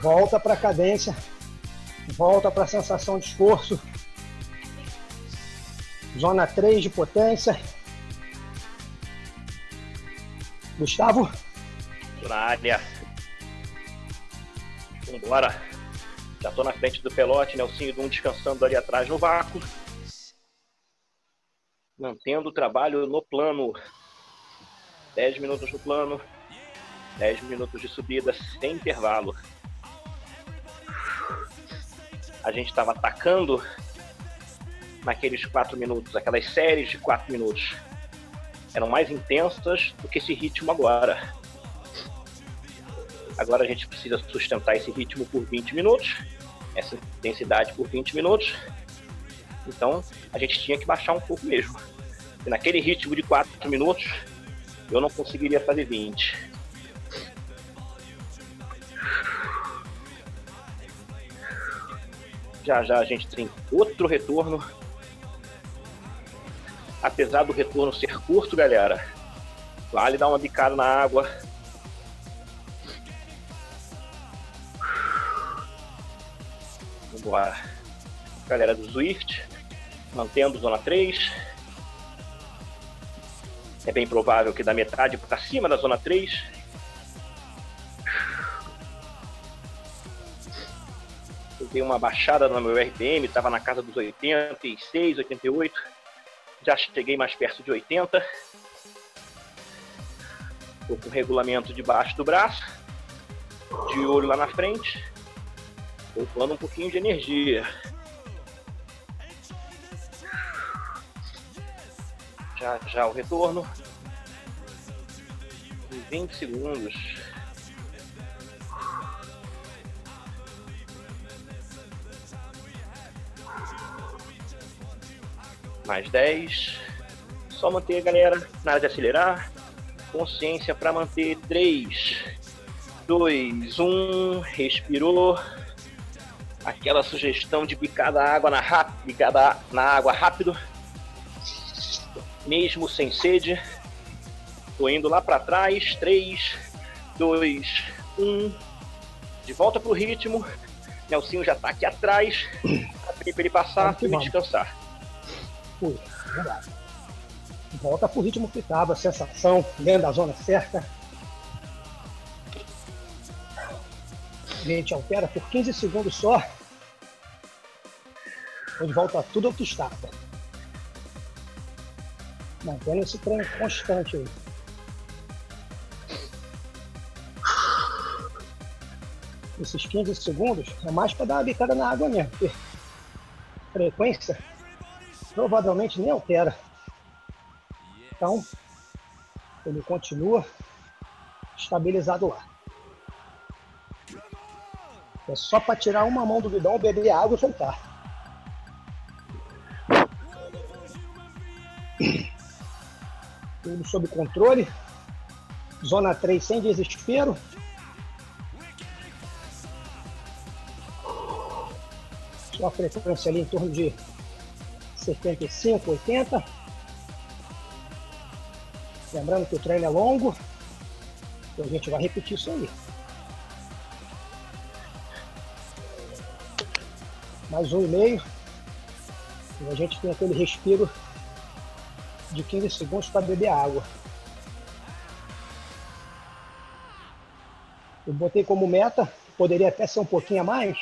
Volta para a cadência. Volta para a sensação de esforço. Zona 3 de potência. Gustavo? Na área. Vambora. Já tô na frente do pelote, Nelsinho Dum descansando ali atrás no vácuo. Mantendo o trabalho no plano. 10 minutos no plano. 10 minutos de subida sem intervalo. A gente estava atacando naqueles 4 minutos, aquelas séries de 4 minutos. Eram mais intensas do que esse ritmo agora. Agora a gente precisa sustentar esse ritmo por 20 minutos, essa intensidade por 20 minutos. Então a gente tinha que baixar um pouco mesmo. E naquele ritmo de 4 minutos, eu não conseguiria fazer 20. Já já a gente tem outro retorno. Apesar do retorno ser curto, galera, vale dar uma bicada na água. Vambora. Galera do Zwift, mantendo zona 3. É bem provável que da metade para cima da zona 3. Eu dei uma baixada no meu RPM, estava na casa dos 86, 88. Já cheguei mais perto de 80. Estou com o regulamento debaixo do braço, de olho lá na frente, poupando um pouquinho de energia. Já já o retorno. Em 20 segundos. Mais 10. Só manter, galera, na hora de acelerar. Consciência para manter. 3, 2, 1. Respirou. Aquela sugestão de picada água na rápido, picada na água rápido mesmo sem sede. Tô indo lá para trás. 3, 2, 1. De volta pro ritmo. Nelsinho já tá aqui atrás. Abri para ele passar e me descansar. Fui, verdade. Volta pro ritmo que tava, sensação, dentro da zona certa. A gente altera por 15 segundos só. Onde volta tudo ao que estava. Mantendo esse trem constante aí. Esses 15 segundos é mais para dar uma bicada na água mesmo, porque frequência provavelmente nem altera. Então, ele continua estabilizado lá. É só para tirar uma mão do bidão, beber água e soltar. Sob controle. Zona 3 sem desespero. Sua frequência ali em torno de 75, 80. Lembrando que o treino é longo. Então a gente vai repetir isso aí. Mais um e meio. E a gente tem aquele respiro de 15 segundos para beber água. Eu botei como meta, poderia até ser um pouquinho a mais,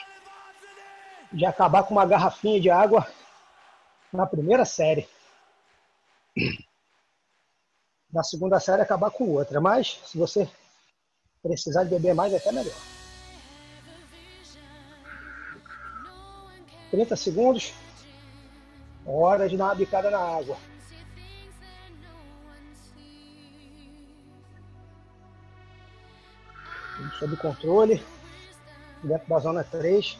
de acabar com uma garrafinha de água na primeira série. Na segunda série acabar com outra, mas se você precisar de beber mais, é até melhor. 30 segundos. Hora de dar uma bicada na água. Sob controle. Dentro da zona 3.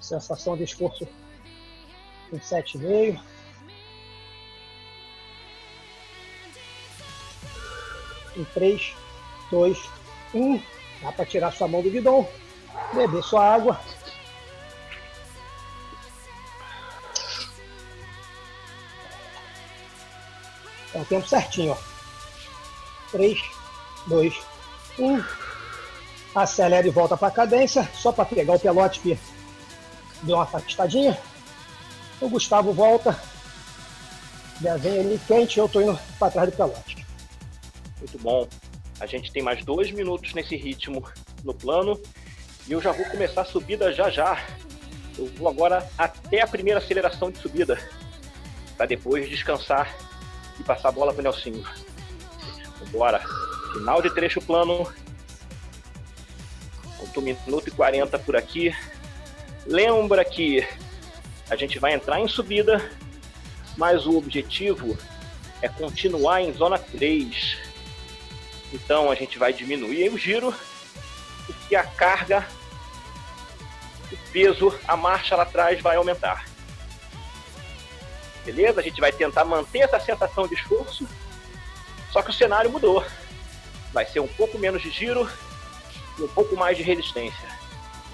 Sensação de esforço 27,5. Em 3, 2, 1. Dá para tirar sua mão do guidão, beber sua água. É o tempo certinho, ó. 3, 2, 1. Acelera e volta para a cadência, só para pegar o pelote que deu uma afastadinha. O Gustavo volta, desenha ele quente, eu estou indo para trás do pelote. Muito bom. A gente tem mais dois minutos nesse ritmo no plano e eu já vou começar a subida já já. Eu vou agora até a primeira aceleração de subida para depois descansar e passar a bola para o Nelsinho. Bora. Final de trecho plano. Um minuto e 40 por aqui. Lembra que a gente vai entrar em subida, mas o objetivo é continuar em zona 3. Então a gente vai diminuir o giro, porque a carga, o peso, a marcha lá atrás vai aumentar. Beleza? A gente vai tentar manter essa sensação de esforço, só que o cenário mudou. Vai ser um pouco menos de giro e um pouco mais de resistência.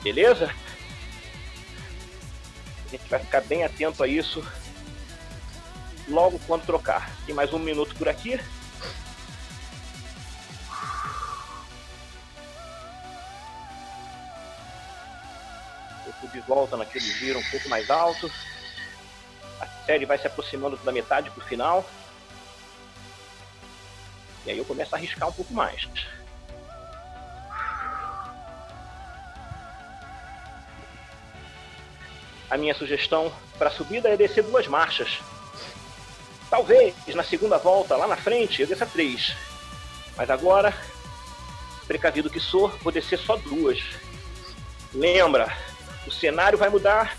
Beleza? A gente vai ficar bem atento a isso logo quando trocar. Tem mais um minuto por aqui. Eu de volta naquele giro um pouco mais alto. A série vai se aproximando da metade para o final. E aí eu começo a arriscar um pouco mais. A minha sugestão para a subida é descer duas marchas. Talvez na segunda volta, lá na frente, eu desça três. Mas agora, precavido que sou, vou descer só duas. Lembra, o cenário vai mudar,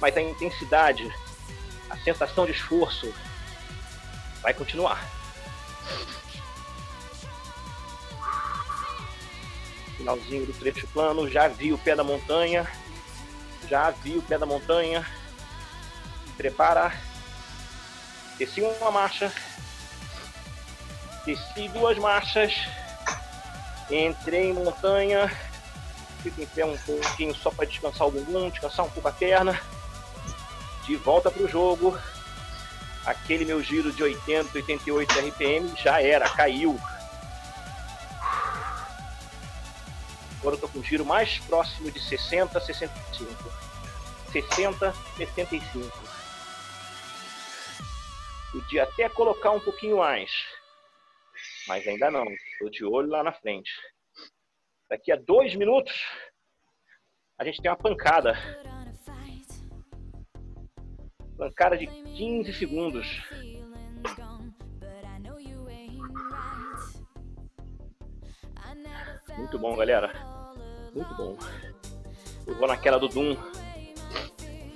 mas a intensidade, a sensação de esforço vai continuar. Finalzinho do trecho plano, já vi o pé da montanha, já vi o pé da montanha. Prepara. Desci uma marcha, desci duas marchas, entrei em montanha, fico em pé um pouquinho só para descansar o bumbum, descansar um pouco a perna. De volta para o jogo. Aquele meu giro de 80, 88 RPM já era, caiu. Agora eu tô com um giro mais próximo de 60, 65. 60, 65. Podia até colocar um pouquinho mais. Mas ainda não. Estou de olho lá na frente. Daqui a dois minutos, a gente tem uma pancada. Pancada de 15 segundos. Muito bom, galera. Muito bom. Eu vou naquela do Doom.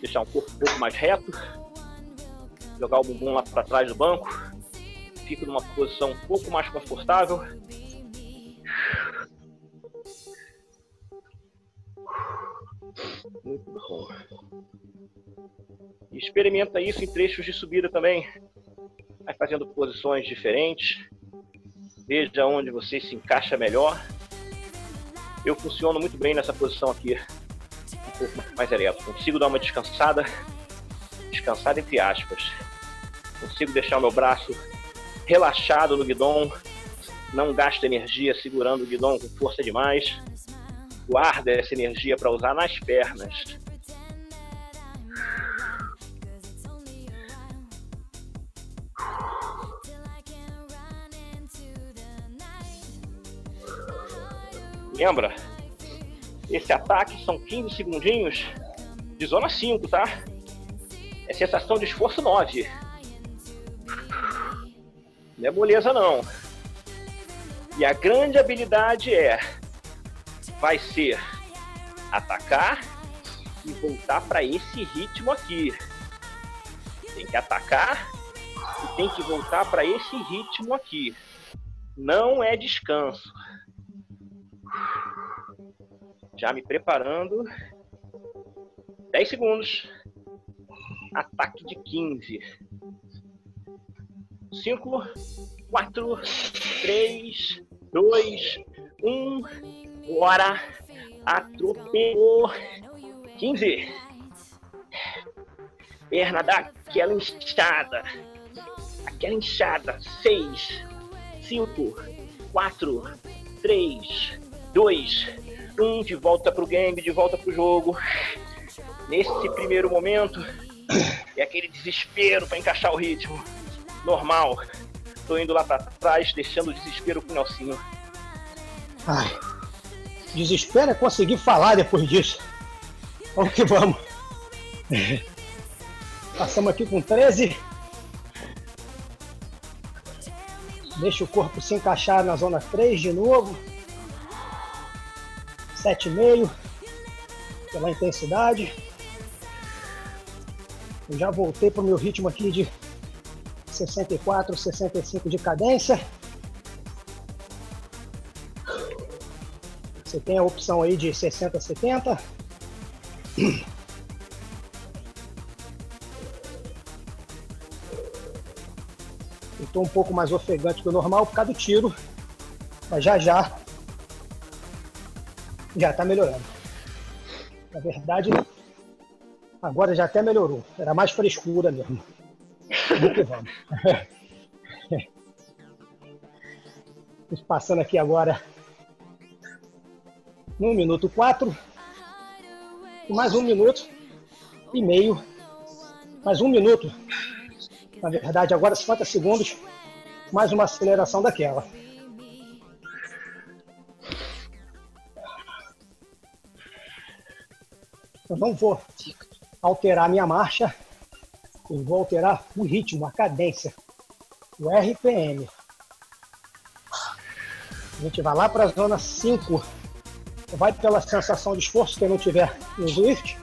Deixar um corpo um pouco mais reto. Jogar o bumbum lá para trás do banco. Fico numa posição um pouco mais confortável. Muito bom. Experimenta isso em trechos de subida também. Vai fazendo posições diferentes. Veja onde você se encaixa melhor. Eu funciono muito bem nessa posição aqui. Um pouco mais ereto. Consigo dar uma descansada. Descansada entre aspas. Consigo deixar o meu braço relaxado no guidão. Não gasto energia segurando o guidão com força demais guarda essa energia para usar nas pernas. Lembra? Esse ataque são 15 segundinhos de zona 5, tá? É sensação de esforço 9. Não é moleza não. E a grande habilidade é vai ser atacar e voltar para esse ritmo aqui. Tem que atacar e tem que voltar para esse ritmo aqui. Não é descanso. Já me preparando. 10 segundos. Ataque de 15. 5, 4, 3, 2, 1. Bora! Atropelou! 15. Perna daquela inchada. Aquela inchada. 6, 5, 4, 3, 2, 1. De volta pro game, de volta pro jogo. Nesse primeiro momento, é aquele desespero para encaixar o ritmo. Normal. Tô indo lá para trás, deixando o desespero pro Nelsinho. Ai, desespero é conseguir falar depois disso. Vamos que vamos. Passamos aqui com 13. Deixa o corpo se encaixar na zona 3 de novo. 7,5 pela intensidade. Eu já voltei para o meu ritmo aqui de 64, 65 de cadência. Você tem a opção aí de 60, 70. Eu estou um pouco mais ofegante do normal por causa do tiro, mas já já já está melhorando. Na verdade, agora já até melhorou. Era mais frescura mesmo. Vamos que vamos. Passando aqui agora no minuto 4 mais um minuto e meio, mais um minuto, na verdade, agora 50 segundos, mais uma aceleração daquela. Eu não vou alterar a minha marcha, eu vou alterar o ritmo, a cadência, o RPM. A gente vai lá para a zona 5 vai pela sensação de esforço, quem não tiver no Swift,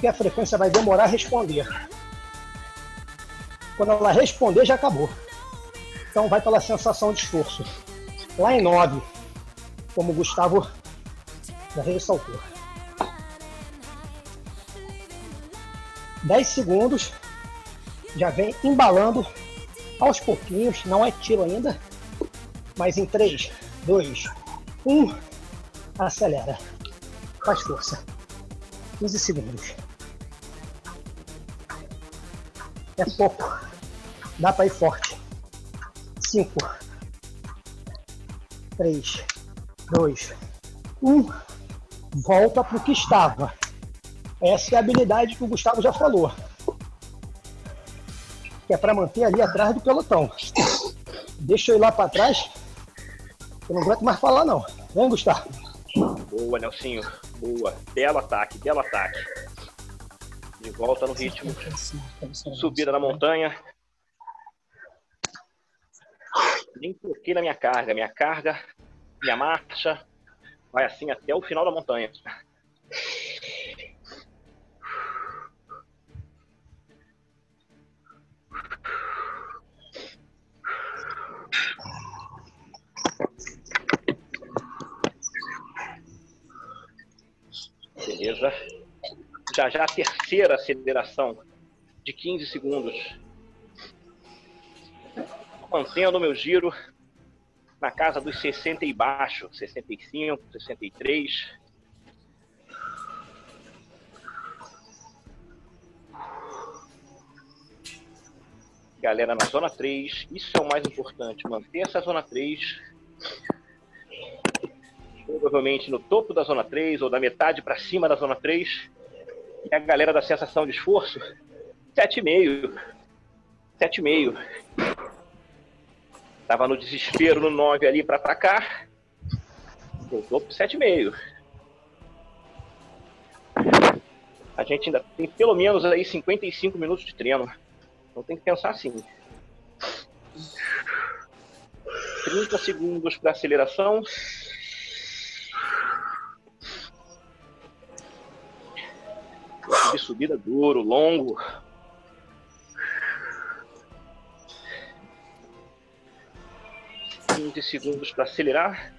que a frequência vai demorar a responder. Quando ela responder, já acabou. Então vai pela sensação de esforço. Lá em 9, como o Gustavo já ressaltou. 10 segundos, já vem embalando aos pouquinhos, não é tiro ainda, mas em 3, 2, 1 acelera. Faz força. 15 segundos. É pouco. Dá para ir forte. 5, 3, 2, 1. Volta para o que estava. Essa é a habilidade que o Gustavo já falou. Que é para manter ali atrás do pelotão. Deixa eu ir lá para trás. Eu não aguento mais falar, não. Vem, Gustavo. Boa, Nelsinho. Boa. Belo ataque, belo ataque. De volta no ritmo. Subida na montanha. Nem toquei na minha carga. Minha carga, minha marcha vai assim até o final da montanha. Beleza. Já já a terceira aceleração de 15 segundos. Mantendo o meu giro na casa dos 60 e baixo, 65, 63. Galera na zona 3, isso é o mais importante, manter essa zona 3 provavelmente no topo da zona 3 ou da metade para cima da zona 3. E a galera da sensação de esforço, 7,5. 7,5. Tava no desespero no 9 ali para atacar. Voltou pro 7,5. A gente ainda tem pelo menos aí 55 minutos de treino. Então tem que pensar assim. 30 segundos para aceleração, de subida duro, longo. Quinze segundos para acelerar.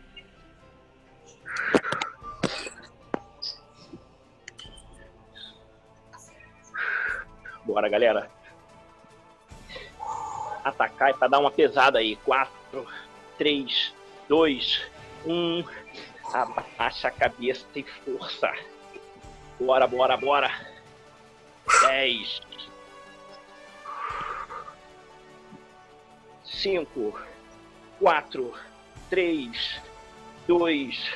Bora, galera. Atacar é para dar uma pesada aí. 4, 3, 2, 1. Abaixa a cabeça, tem força. Bora, bora, bora. 10. 5, 4, 3, 2,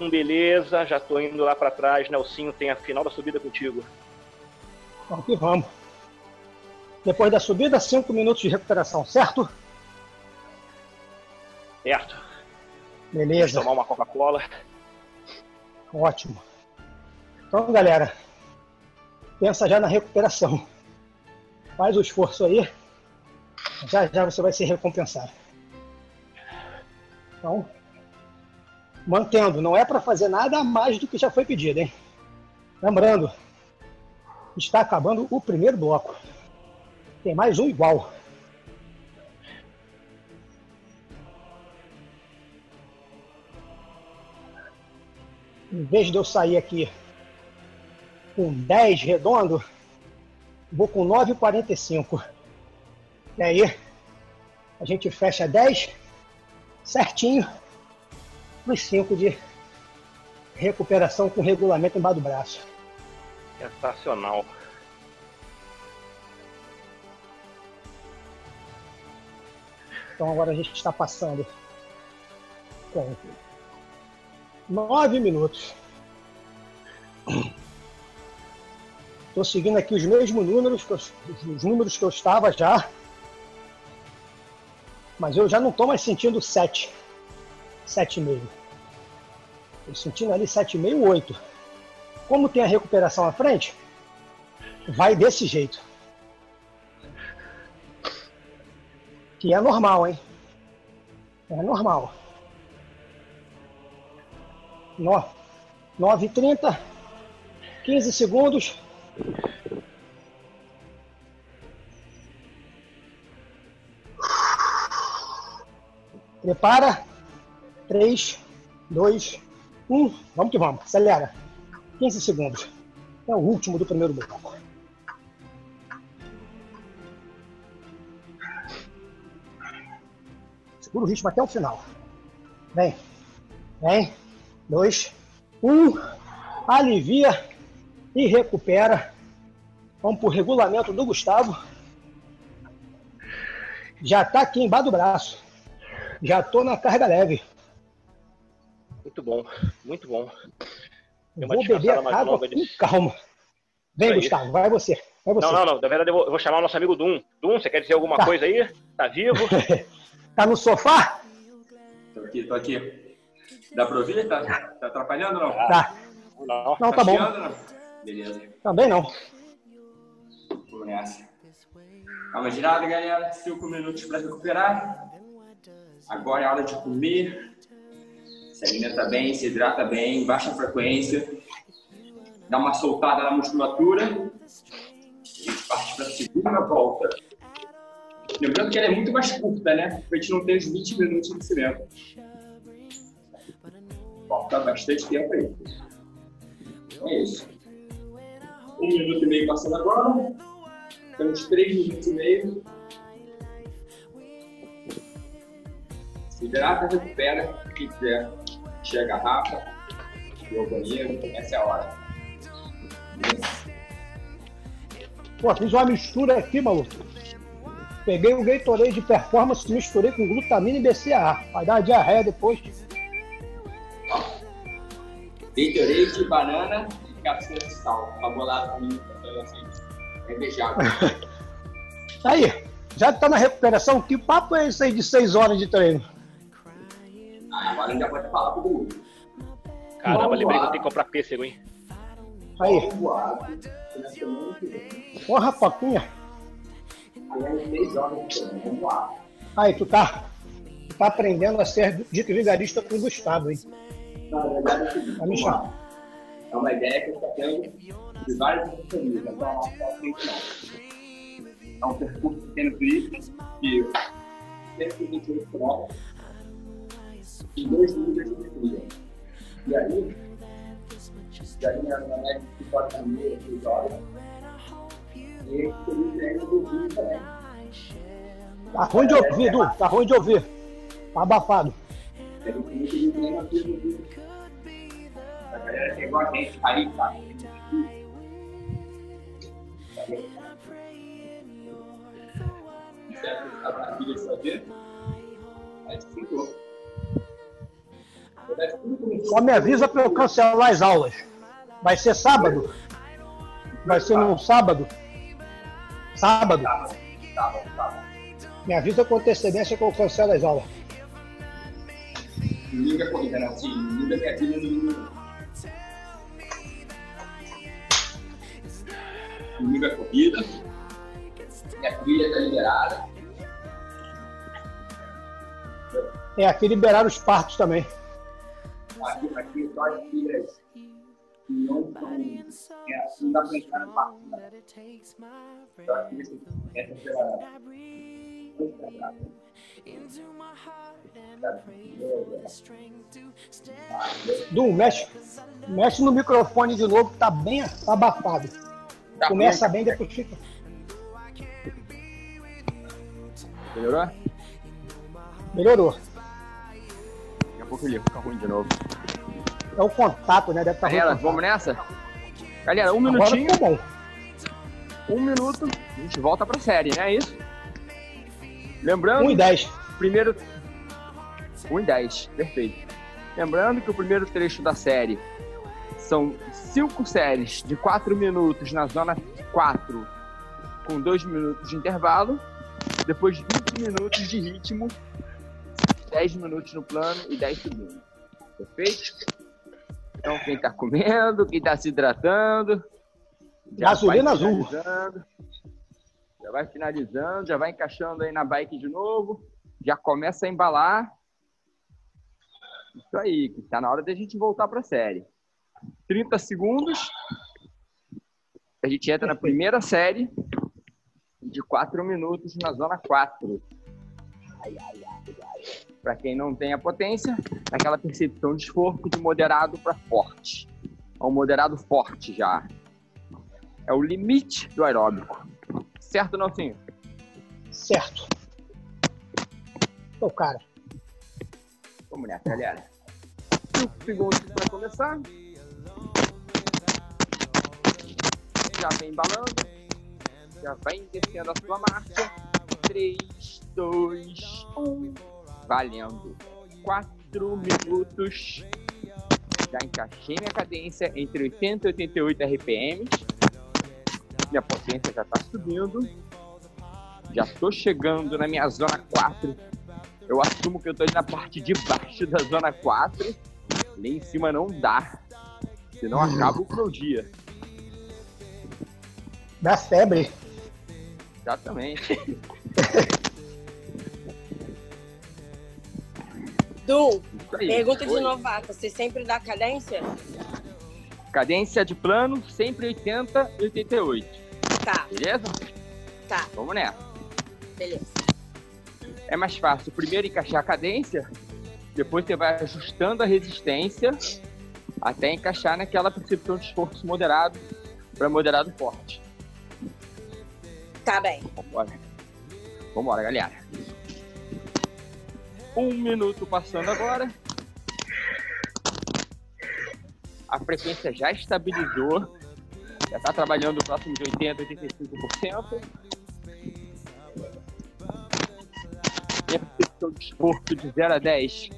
1. Beleza, já tô indo lá para trás. Nelsinho tem a final da subida contigo. Vamos que vamos. Depois da subida, 5 minutos de recuperação, certo? Certo. Beleza. Tomar uma Coca-Cola. Ótimo. Então, galera, pensa já na recuperação. Faz o esforço aí. Já já você vai ser recompensado. Então, mantendo, não é para fazer nada a mais do que já foi pedido, hein? Lembrando, está acabando o primeiro bloco. Tem mais um igual. Em vez de eu sair aqui com 10 redondo, vou com 9,45. E aí, a gente fecha 10 certinho nos 5 de recuperação com regulamento embaixo do braço. Sensacional. Então agora a gente está passando com nove minutos. Estou seguindo aqui os mesmos números, os números que eu estava já. Mas eu já não estou mais sentindo 7. 7,5. Estou sentindo ali 7,5, 8. Como tem a recuperação à frente, vai desse jeito. Que é normal, hein? É normal. 9h30, 15 segundos. Prepara. 3, 2, 1. Vamos que vamos. Acelera. 15 segundos. É o último do primeiro bloco. Segura o ritmo até o final. Vem. Vem. Dois. Um. Alivia e recupera. Vamos para o regulamento do Gustavo. Já está aqui embaixo do braço. Já estou na carga leve. Muito bom, muito bom. Vou beber a água com calma. Vem, Gustavo, vai você. vai você. Não, não, não. Na verdade, eu vou, eu vou, chamar o nosso amigo Dum. Dum, você quer dizer alguma Tá. coisa aí? Tá vivo? tá no sofá? Tô aqui, tô aqui. Dá pra ouvir? Tá, tá atrapalhando ou não? Tá. Não. Não, tá bom. chiando, não? Beleza. Também não. Vamos nessa. Calma girada, galera. Cinco minutos para recuperar. Agora é hora de comer. Se alimenta bem, se hidrata bem, baixa frequência. Dá uma soltada na musculatura. A gente parte para a segunda volta. Lembrando que ela é muito mais curta, né? A gente não tem os 20 minutos de cimento. Falta bastante tempo aí. É isso. Um minuto e meio passando agora. Temos três minutos e meio. Se hidrata, recupera. Quem quiser, encher a garrafa, ir ao banheiro, essa é a hora. Pô, fiz uma mistura aqui, maluco. Peguei um Gatorade de performance e misturei com glutamina e BCAA. Vai dar uma diarreia depois. Gatorade, banana sal. Uma bolada assim, é beijável. Aí, já que tá na recuperação, que papo é esse aí de seis horas de treino? Ah, agora já pode falar pro mundo. Caramba, Vamos lembrei que eu tenho que comprar pêssego, hein? Aí, porra, papinha. Lá. Aí, tu tá, tu tá aprendendo a ser dito vigarista com o Gustavo, hein? Verdade, é seguinte, Vai me chamar. É uma ideia que eu estou tendo de vários companhias, então é frente não. É um percurso pequeno trip que 128 quilômetros em dois níveis de trilha. E aí, já vinha na média de 4 e meia, 6 horas, e esse período treino do vinho também. Tá ruim de ouvir, Du. Tá ruim de ouvir. Tá abafado. Teve um período de treino aqui do vinho. A galera chegou a gente aí, tá? A maravilha. Aí ficou. Só me avisa para eu cancelar as aulas. Vai ser sábado? Vai ser no sábado? Sábado? Me avisa com antecedência que eu cancelo as aulas. Domingo é corrida, né? Sim, domingo é minha vida no domingo. É corrida. Minha filha tá liberada. É, aqui liberaram os partos também. Aqui, aqui só as filhas que não são. É, não dá pra entrar no. Né? Filhas que entram pela. Du, mexe, mexe no microfone de novo, que tá bem tá abafado. Tá Começa bem, depois fica. Melhorou? Melhorou. Daqui a pouco ele fica ruim de novo. É o contato, né? Deve estar tá ruim. Galera, contato. vamos nessa? Galera, um Agora minutinho, ficou bom. um minuto, a gente volta pra série, não é isso? Lembrando, 1 e 10. primeiro. 1 e 10, perfeito. Lembrando que o primeiro trecho da série são cinco séries de 4 minutos na zona 4, com 2 minutos de intervalo. Depois 20 minutos de ritmo, 10 minutos no plano e 10 segundos. Perfeito? Então, quem tá comendo, quem tá se hidratando. já Gasolina vai azul. finalizando, Já vai finalizando, já vai encaixando aí na bike de novo. Já começa a embalar. Isso aí, que tá na hora da gente voltar pra série. 30 segundos. A gente entra na primeira série de 4 minutos na zona 4. Para quem não tem a potência, aquela percepção de esforço de moderado para forte. É um moderado forte já. É o limite do aeróbico. Certo, Nelsinho? Certo. Ô, cara. Vamos nessa, galera. 5 segundos para começar. Já vem embalando. Já vai descendo a sua marcha. 3, 2, 1. Valendo. 4 minutos. Já encaixei minha cadência entre 80 e 88 RPMs. Minha potência já está subindo. Já estou chegando na minha zona 4. Eu assumo que eu estou na parte de baixo da zona 4. Lá em cima não dá. Senão acaba o meu dia. Dá febre. Exatamente. Du, aí. pergunta de Oi. novato. Você sempre dá cadência? Cadência de plano, sempre 80 e 88. Tá, Beleza? tá, Vamos nessa. beleza. É mais fácil primeiro encaixar a cadência, depois você vai ajustando a resistência até encaixar naquela percepção de esforço moderado para moderado forte. Tá bem. Vambora. Vambora, galera. Um minuto passando agora. A frequência já estabilizou. Já está trabalhando próximo de 80%, 85%. E a percepção de esforço de 0 a 10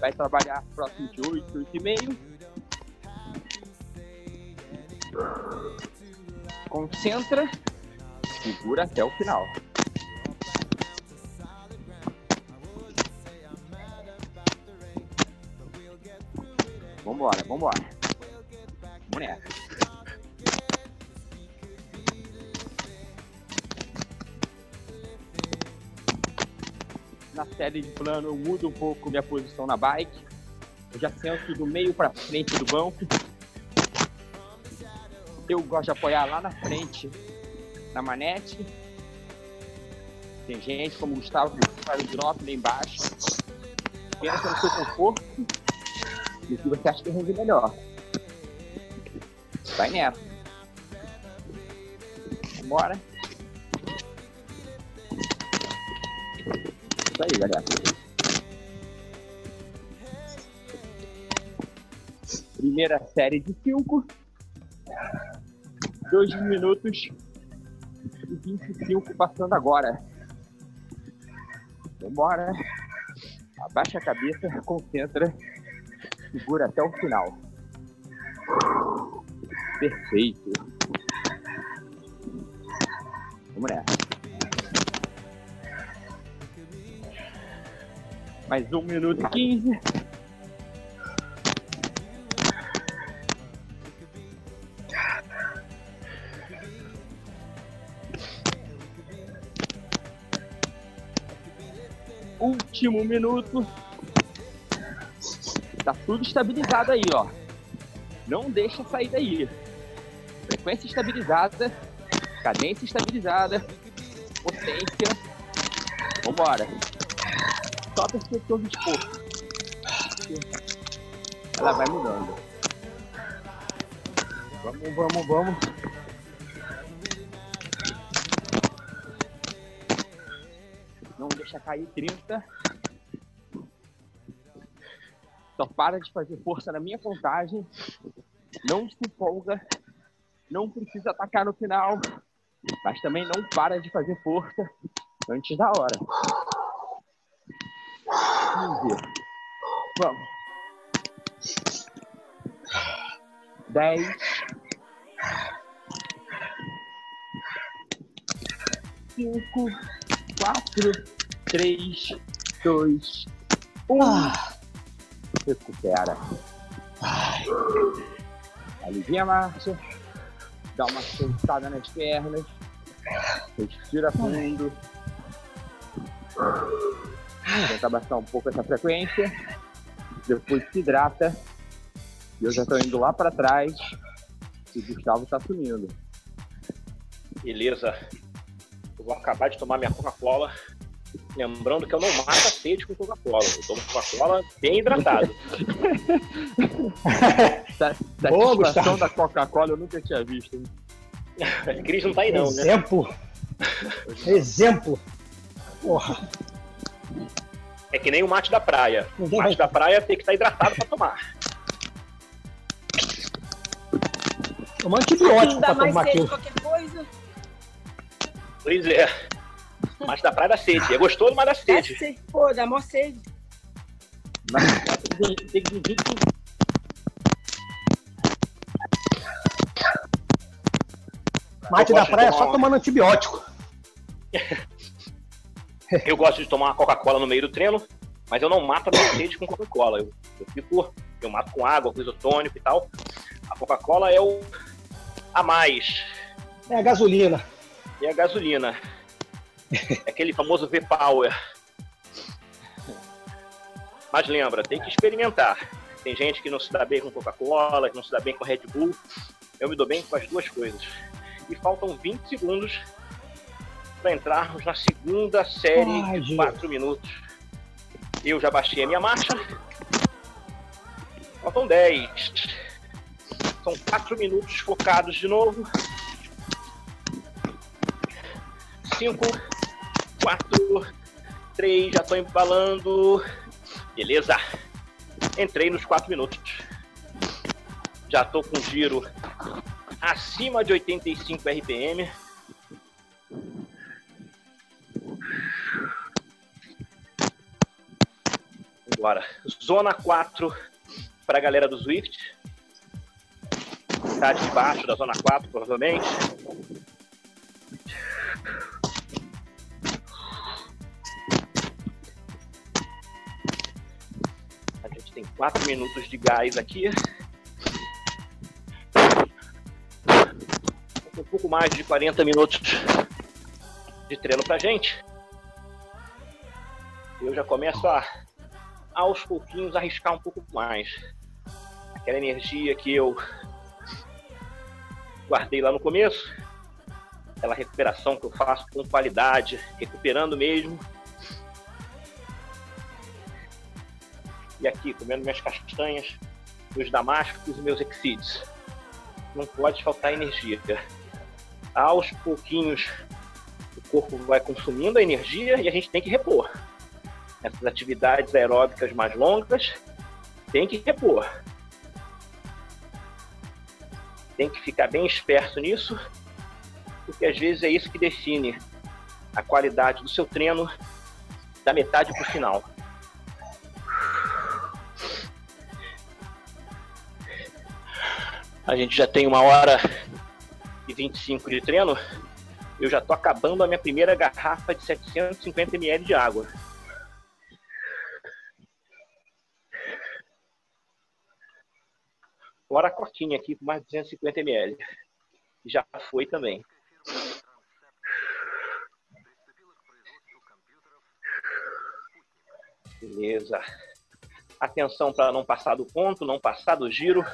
vai trabalhar próximo de 8, 8,5. Concentra segura até o final. Vambora, vambora. Nessa. Na série de plano eu mudo um pouco minha posição na bike. Eu já sento do meio para frente do banco. Eu gosto de apoiar lá na frente, na manete. Tem gente como o Gustavo que faz o drop lá embaixo. Pensa no seu conforto e o que você acha que rende melhor. Vai nessa. Vambora. Isso aí, galera. Primeira série de cinco. Dois minutos e 25 passando agora. Vambora. Abaixa a cabeça, concentra, segura até o final. Perfeito. Vamos nessa. Mais um minuto e quinze. Último minuto. Tá tudo estabilizado aí, ó. Não deixa sair daí. Frequência estabilizada, cadência estabilizada, potência. Vambora. Só percepção do esforço. Ela vai mudando. Vamos, vamos, vamos. Não deixa cair 30. Só para de fazer força na minha contagem. Não se empolga. Não precisa atacar no final. Mas também não para de fazer força antes da hora. 15. Vamos. 10. 5, 4, 3, 2, 1. Recupera. Alivia a marcha. Dá uma sentada nas pernas. Respira fundo. Tenta baixar um pouco essa frequência. Depois se hidrata. E eu já estou indo lá para trás. E o Gustavo está sumindo. Beleza. Eu vou acabar de tomar minha Coca-Cola. Lembrando que eu não mato a sede com Coca-Cola. Eu tomo Coca-Cola bem hidratado. Sa- Boa, Satisfação Gustavo. da Coca-Cola eu nunca tinha visto. hein? Cris não tá aí não, né? Exemplo. Exemplo. Porra. É que nem o mate da praia. O mate da praia tem que estar hidratado para tomar. Tomar antibiótico mais tomar aquilo. qualquer coisa. Pois é. Mate da praia dá sede. É gostoso, mas dá Dá sede. sede. Pô, dá mó sede. Mas tem, que dizer que Mate da praia é só uma- tomando antibiótico. Eu gosto de tomar uma Coca-Cola no meio do treino, mas eu não mato a minha sede com Coca-Cola. Eu, eu fico, eu mato com água, com isotônico e tal. A Coca-Cola é o a mais, É a gasolina. é a gasolina. É aquele famoso V-Power. Mas lembra, tem que experimentar. Tem gente que não se dá bem com Coca-Cola, que não se dá bem com Red Bull. Eu me dou bem com as duas coisas. E faltam 20 segundos para entrarmos na segunda série Ai, de gente. 4 minutos. Eu já baixei a minha marcha. Faltam 10. São 4 minutos focados de novo. 5, 4, 3, já estou embalando. Beleza. Entrei nos 4 minutos. Já estou com giro acima de 85 RPM. Bora. Zona 4 para a galera do Swift. Tá debaixo da zona 4, provavelmente. 4 minutos de gás aqui. Um pouco mais de 40 minutos de treino pra gente. Eu já começo a, aos pouquinhos, arriscar um pouco mais. Aquela energia que eu guardei lá no começo. Aquela recuperação que eu faço com qualidade, recuperando mesmo. E aqui, comendo minhas castanhas, meus damascos e meus exílios. Não pode faltar energia. Aos pouquinhos, o corpo vai consumindo a energia e a gente tem que repor. Essas atividades aeróbicas mais longas, tem que repor. Tem que ficar bem esperto nisso, porque às vezes é isso que define a qualidade do seu treino da metade para o final. A gente já tem uma hora e 25 de treino. Eu já tô acabando a minha primeira garrafa de 750 ml de água. Fora a coquinha aqui com mais de 250 ml. Já foi também. Beleza. Atenção para não passar do ponto, não passar do giro.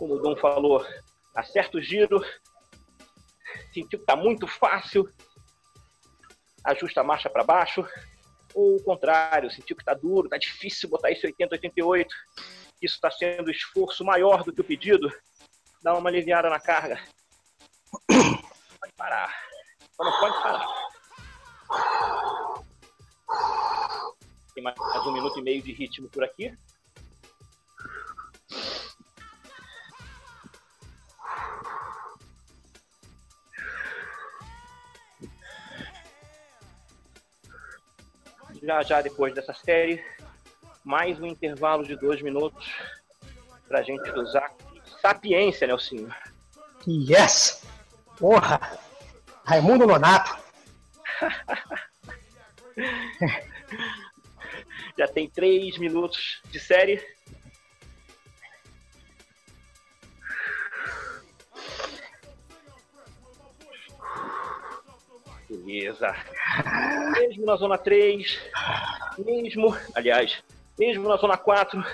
Como o Dom falou, acerta o giro. Sentiu que está muito fácil. Ajusta a marcha para baixo. Ou o contrário, sentiu que está duro, está difícil botar esse 80, 88. Isso está sendo esforço maior do que o pedido. Dá uma aliviada na carga. Pode parar. Só não pode parar. Tem mais um minuto e meio de ritmo por aqui. Já já depois dessa série, mais um intervalo de dois minutos para a gente usar sapiência, Nelsinho. Yes! Porra! Raimundo Nonato. Já tem três minutos de série. Beleza. Mesmo na zona 3, mesmo, aliás, mesmo na zona 4,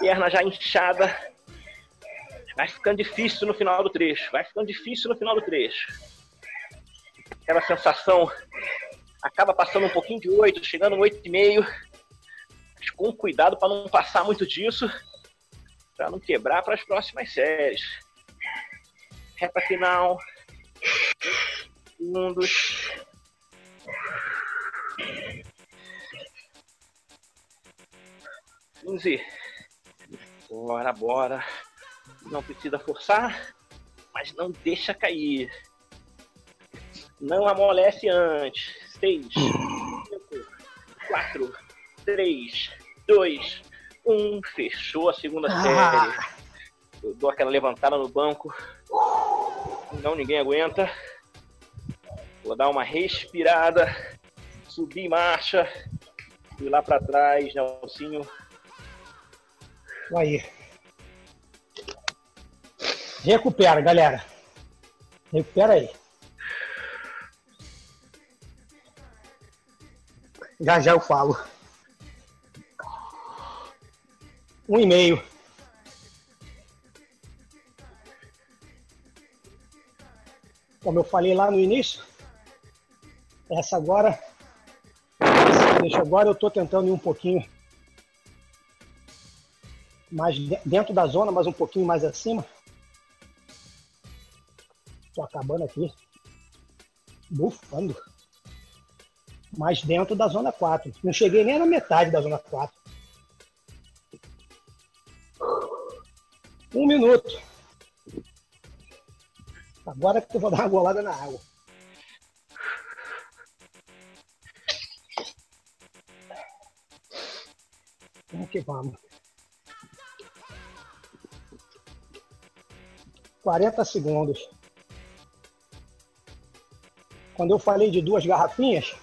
perna já inchada. Vai ficando difícil no final do trecho. Vai ficando difícil no final do trecho. Aquela sensação acaba passando um pouquinho de 8, chegando no 8,5. Mas com cuidado para não passar muito disso, para não quebrar para as próximas séries. Reta final. Segundos. Quinze. Bora, bora. Não precisa forçar, mas não deixa cair. Não amolece antes. Seis, cinco, quatro, três, dois, um. Fechou a segunda Ah. série. Eu dou aquela levantada no banco. Não, ninguém aguenta. Vou dar uma respirada. Subir em marcha. E lá para trás, Nelsinho. Aí. Recupera, galera. Recupera aí. Já já eu falo. Um e meio. Como eu falei lá no início, essa agora, deixa agora eu estou tentando ir um pouquinho mais de- dentro da zona, mas um pouquinho mais acima. Tô acabando aqui. Bufando. Mais dentro da zona 4. Não cheguei nem na metade da zona 4. Um minuto. Agora que eu vou dar uma golada na água. Vamos que vamos. 40 segundos. Quando eu falei de duas garrafinhas,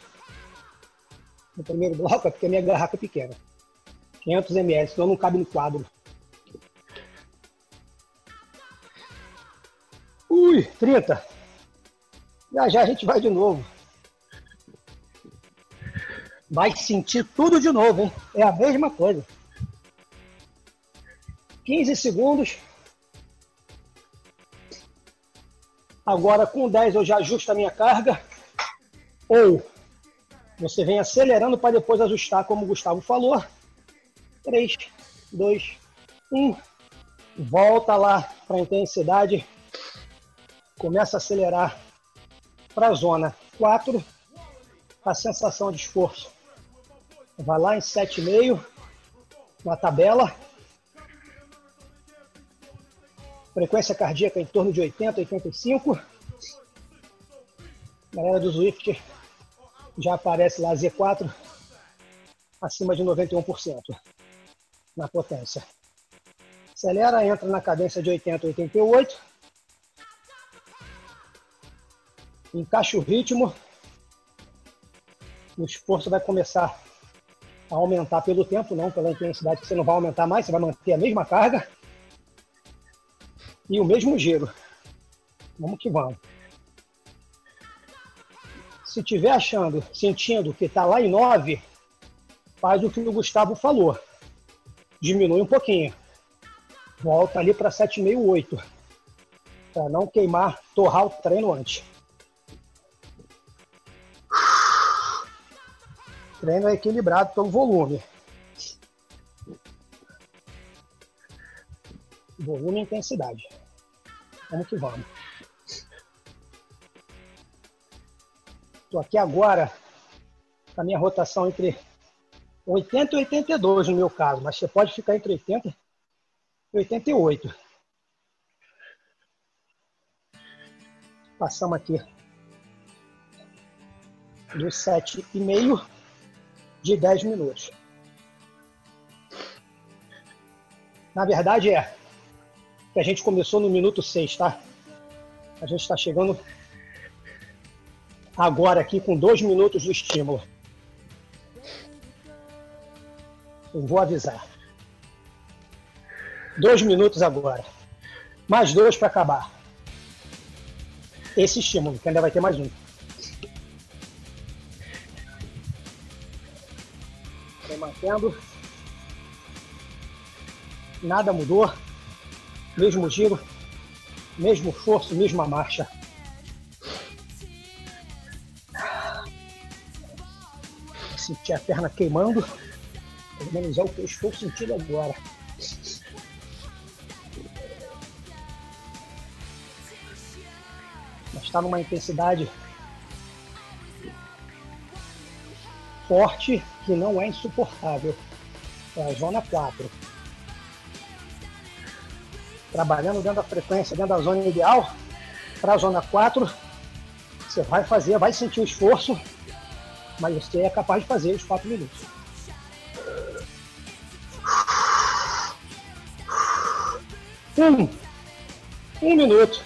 no primeiro bloco, é porque a minha garrafa é pequena. 500 ml, senão não cabe no quadro. Ui, 30. Já já a gente vai de novo. Vai sentir tudo de novo, hein? É a mesma coisa. 15 segundos. Agora com 10 eu já ajusto a minha carga. Ou você vem acelerando para depois ajustar, como o Gustavo falou. 3, 2, 1. Volta lá para a intensidade. Começa a acelerar para a zona 4. A sensação de esforço vai lá em 7,5 na tabela. Frequência cardíaca em torno de 80, 85. Galera do Zwift já aparece lá Z4 acima de 91% na potência. Acelera, entra na cadência de 80, 88. Encaixa o ritmo. O esforço vai começar a aumentar pelo tempo, não pela intensidade, que você não vai aumentar mais, você vai manter a mesma carga e o mesmo giro. Vamos que vamos. Se tiver achando, sentindo que está lá em 9, faz o que o Gustavo falou. Diminui um pouquinho. Volta ali para 7,5, 8. Para não queimar, torrar o treino antes. Treino é equilibrado pelo volume. Volume e intensidade. Vamos que vamos. Estou aqui agora com a minha rotação entre 80 e 82 no meu caso, mas você pode ficar entre 80 e 88. Passamos aqui dos 7,5 de 10 minutos. Na verdade é que a gente começou no minuto 6, tá? A gente está chegando agora aqui com dois minutos do estímulo. Eu vou avisar. Dois minutos agora. Mais dois para acabar. Esse estímulo, que ainda vai ter mais um. Nada mudou. Mesmo giro, mesmo esforço, mesma marcha. Sentir a perna queimando. Pelo menos é o que eu estou sentindo agora. Mas está numa intensidade forte que não é insuportável. É a zona 4. Trabalhando dentro da frequência, dentro da zona ideal, para a zona 4, você vai fazer, vai sentir o esforço, mas você é capaz de fazer os 4 minutos. Um. Um minuto.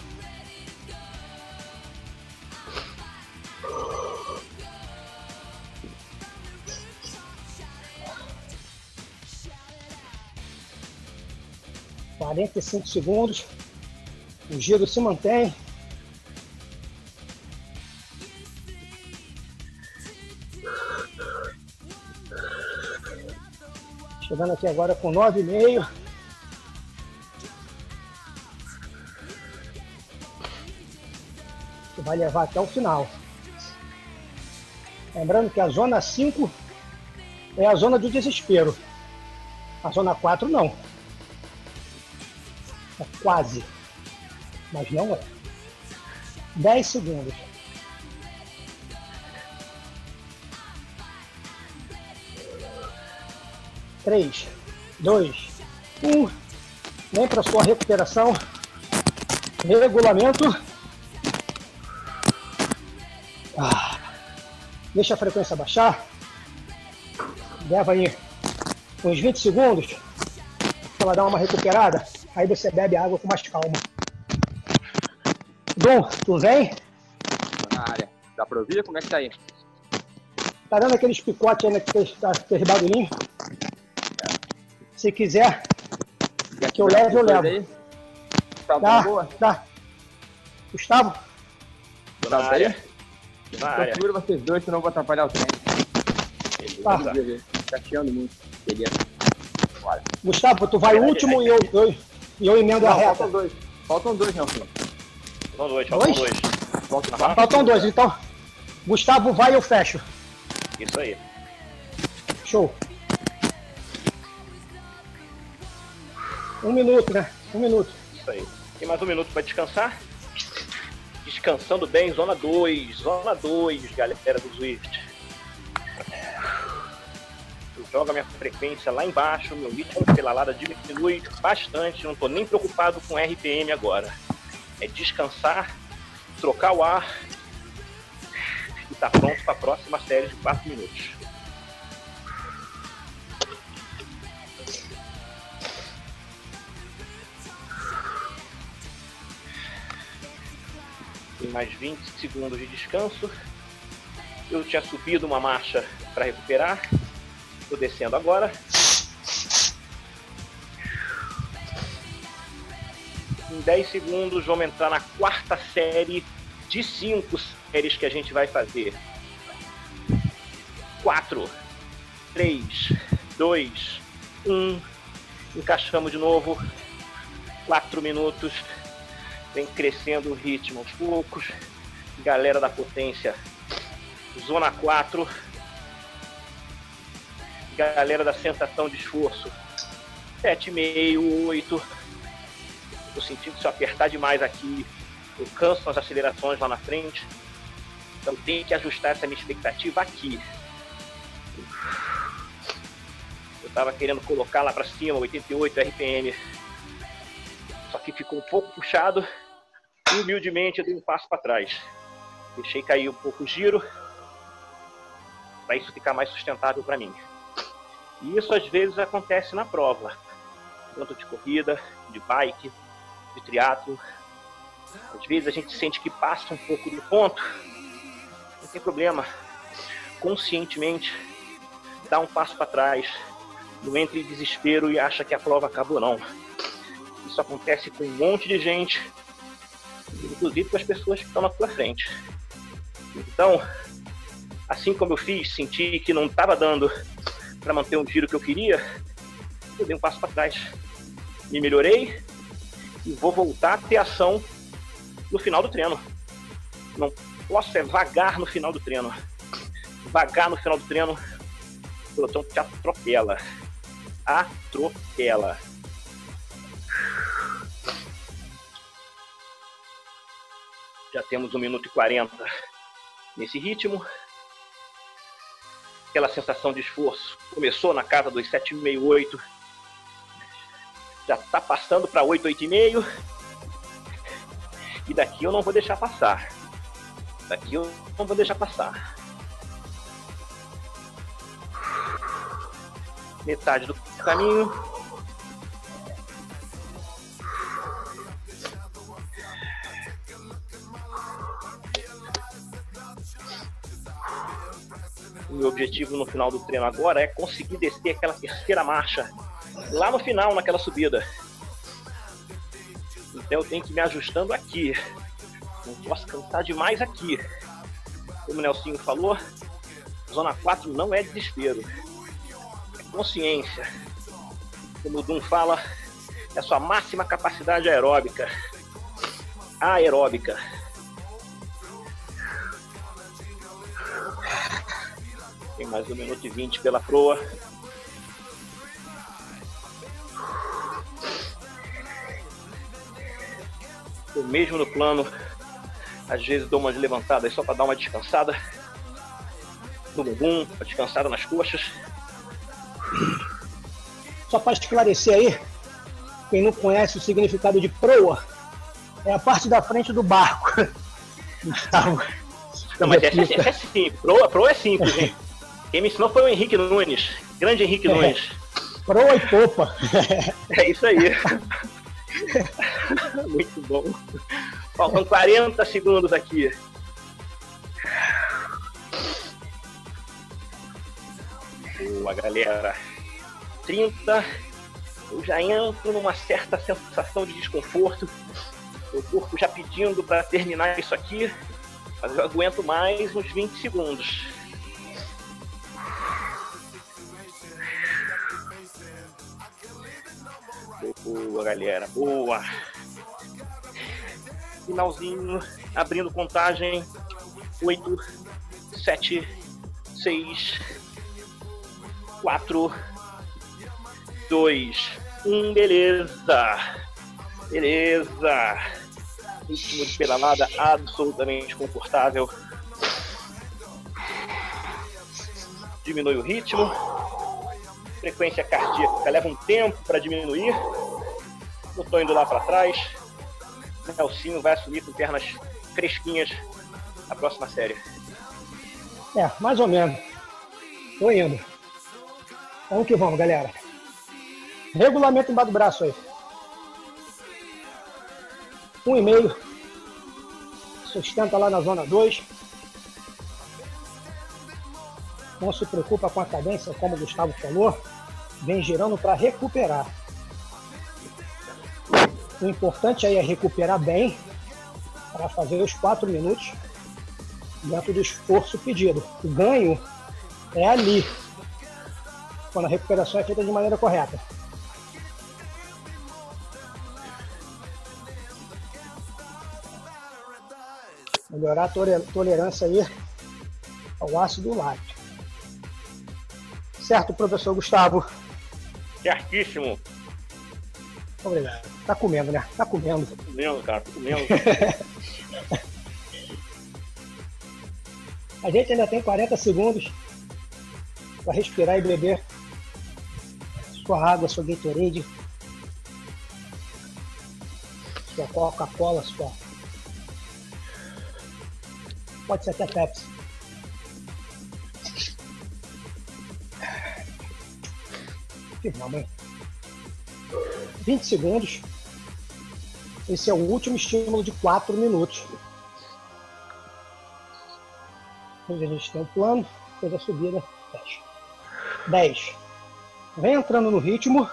Quarenta e cinco segundos. O giro se mantém. Chegando aqui agora com nove e meio. Que vai levar até o final. Lembrando que a zona 5 é a zona do desespero. A zona 4 não. Quase. Mas não é. 10 segundos. Três, dois, um. Vem para sua recuperação. Regulamento. Ah. Deixa a frequência baixar. Leva aí uns 20 segundos. Ela dar uma recuperada. Aí você bebe água com mais calma. Dom, tu vem? Tô na área. Dá pra ouvir? Como é que tá aí? Tá dando aqueles picotes aí naqueles, naqueles bagulhinhos? Se quiser, Quer Que eu levo, eu levo. aí? Tá dá, boa? dá. Gustavo, Tô na Tá área. bem? Na área. Procura vocês dois, senão eu vou atrapalhar o trem. Tá. Tá chiando muito. Beleza. Bora. Gustavo, tu vai vai, último e eu, eu, e eu emendo a Não, reta. faltam dois. Faltam dois, Nelson. Faltam dois, faltam Dois? dois. Faltam dois, então. Gustavo vai e eu fecho. Isso aí. Show. Um minuto, né? Um minuto. Isso aí. Tem mais um minuto para descansar. Descansando bem, zona 2, zona 2, galera do Swift. Eu jogo a minha frequência lá embaixo, meu ritmo de pedalada diminui bastante, não estou nem preocupado com RPM agora. É descansar, trocar o ar e tá pronto para a próxima série de 4 minutos. Tem mais 20 segundos de descanso. Eu tinha subido uma marcha para recuperar. Estou descendo agora. Em 10 segundos vamos entrar na quarta série de 5 séries que a gente vai fazer. 4, 3, 2, 1. Encaixamos de novo. 4 minutos vem crescendo o ritmo aos poucos. Galera da potência, zona 4. Galera da sensação de esforço, 7,5, 8. Tô sentindo que se eu apertar demais aqui, eu canso as acelerações lá na frente. Então tenho que ajustar essa minha expectativa aqui. Eu tava querendo colocar lá para cima 88 RPM. Só que ficou um pouco puxado e humildemente eu dei um passo para trás. Deixei cair um pouco o giro para isso ficar mais sustentável para mim. E isso às vezes acontece na prova, tanto de corrida, de bike, de triatlo. Às vezes a gente sente que passa um pouco do ponto, não tem problema. Conscientemente dá um passo para trás, não entre em desespero e acha que a prova acabou não. Isso acontece com um monte de gente, inclusive com as pessoas que estão na sua frente. Então, assim como eu fiz, senti que não estava dando para manter um giro que eu queria, eu dei um passo para trás. Me melhorei e vou voltar a ter ação no final do treino. Não posso é vagar no final do treino. Vagar no final do treino, o pelotão te atropela. Atropela. Já temos 1 minuto e 40 nesse ritmo. Aquela sensação de esforço começou na casa dos 7,68. Já está passando para 8, 8,5. E daqui eu não vou deixar passar. Daqui eu não vou deixar passar. Metade do caminho. O meu objetivo no final do treino agora é conseguir descer aquela terceira marcha lá no final, naquela subida. Então eu tenho que ir me ajustando aqui. Não posso cansar demais aqui. Como o Nelsinho falou, zona 4 não é desespero. É consciência. Como o Dum fala, é a sua máxima capacidade aeróbica. Aeróbica. Tem mais um minuto e vinte pela proa. Eu mesmo no plano, às vezes dou umas levantadas só para dar uma descansada no bumbum, uma descansada nas coxas. Só para esclarecer aí, quem não conhece o significado de proa, é a parte da frente do barco. Gustavo. Não, mas essa, essa é simples. Proa, proa é simples, hein? Quem me ensinou foi o Henrique Nunes. Grande Henrique É. Nunes. Proa e popa. É isso aí. Muito bom. Faltam 40 segundos aqui. Boa, galera. 30. Eu já entro numa certa sensação de desconforto. O corpo já pedindo para terminar isso aqui. Mas eu aguento mais uns 20 segundos. Boa, galera. Boa. finalzinho, abrindo contagem. 8, 7, 6, 4, 2, 1. Beleza. Beleza. Ritmo de pedalada absolutamente confortável. Diminui o ritmo. Frequência cardíaca leva um tempo para diminuir. Eu tô indo lá para trás. Nelsinho vai assumir com pernas fresquinhas a próxima série. É, mais ou menos. Tô indo. Vamos que vamos, galera. Regulamento embaixo do braço aí. Um e meio. Sustenta lá na zona 2. Não se preocupa com a cadência, como o Gustavo falou. Vem girando para recuperar. O importante aí é recuperar bem para fazer os 4 minutos dentro do esforço pedido. O ganho é ali, quando a recuperação é feita de maneira correta. Melhorar a tolerância aí ao ácido lático. Certo, professor Gustavo? Certíssimo. Obrigado. Tá comendo, né? Tá comendo. Tô comendo, cara. Tô comendo. A gente ainda tem 40 segundos para respirar e beber sua água, sua Gatorade, sua Coca-Cola, sua. Pode ser até Pepsi. Que mamãe. 20 segundos. Esse é o último estímulo de 4 minutos. Depois a gente tem o plano, depois a subida, 10. 10. Vem entrando no ritmo.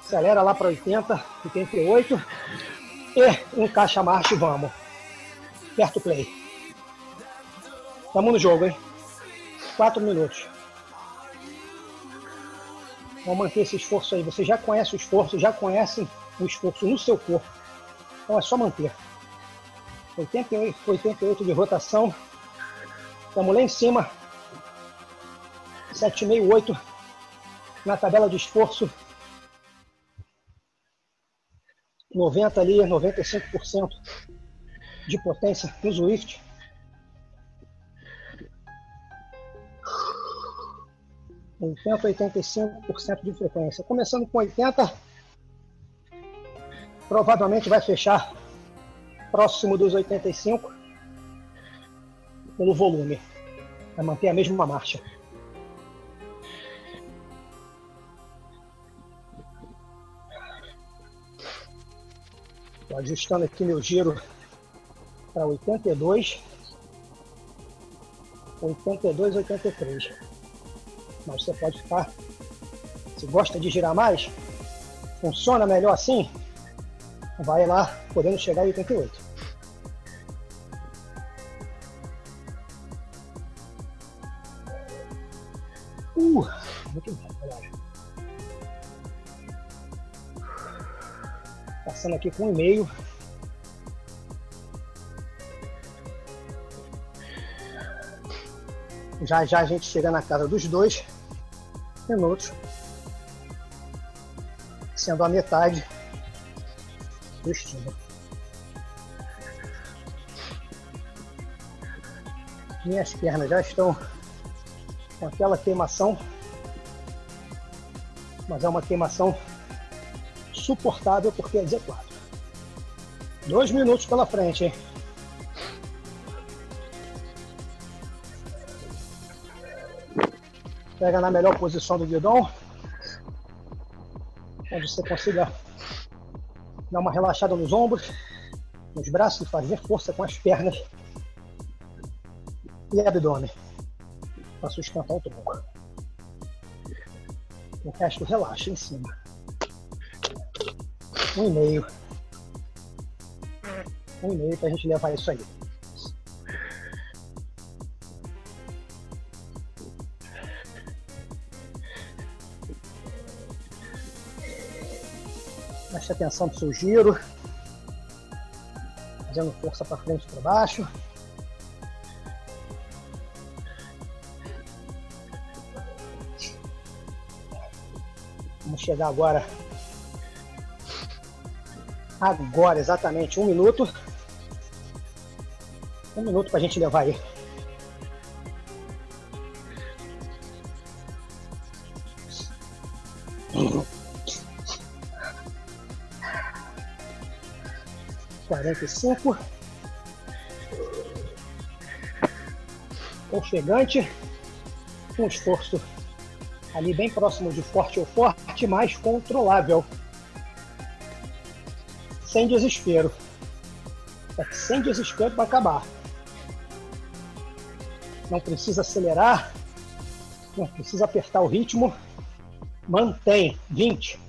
Acelera lá para 80, 88. E encaixa a marcha e vamos. Aperta o play. Estamos no jogo, hein? 4 minutos. Então, manter esse esforço aí. Você já conhece o esforço, já conhecem o esforço no seu corpo. Então, é só manter. 88, 88 de rotação. Estamos lá em cima. 7,68 na tabela de esforço. 90 ali, 95% de potência no Swift. 80, 85% de frequência. Começando com 80, provavelmente vai fechar próximo dos 85 pelo volume. Vai manter a mesma marcha. Estou ajustando aqui meu giro para 82, 82, 83. Mas você pode ficar, se gosta de girar mais, funciona melhor assim, vai lá podendo chegar em 88. Uh, muito bom, galera. Passando aqui com um e-mail. Já já a gente chega na casa dos dois minutos, sendo a metade do estímulo. Minhas pernas já estão com aquela queimação, mas é uma queimação suportável porque é Z4. Dois minutos pela frente, hein? Pega na melhor posição do guidão, onde você consiga dar uma relaxada nos ombros, nos braços e fazer força com as pernas e abdômen para sustentar o tronco. O resto relaxa em cima. Um e meio. Um e meio para a gente levar isso aí. Preste atenção no seu giro. Fazendo força para frente e para baixo. Vamos chegar agora. Agora, exatamente, um minuto. Um minuto para a gente levar aí. E cinco. Ofegante. Um esforço ali bem próximo de forte ou forte, mas controlável. Sem desespero. É sem desespero para acabar. Não precisa acelerar, não precisa apertar o ritmo. Mantém 20.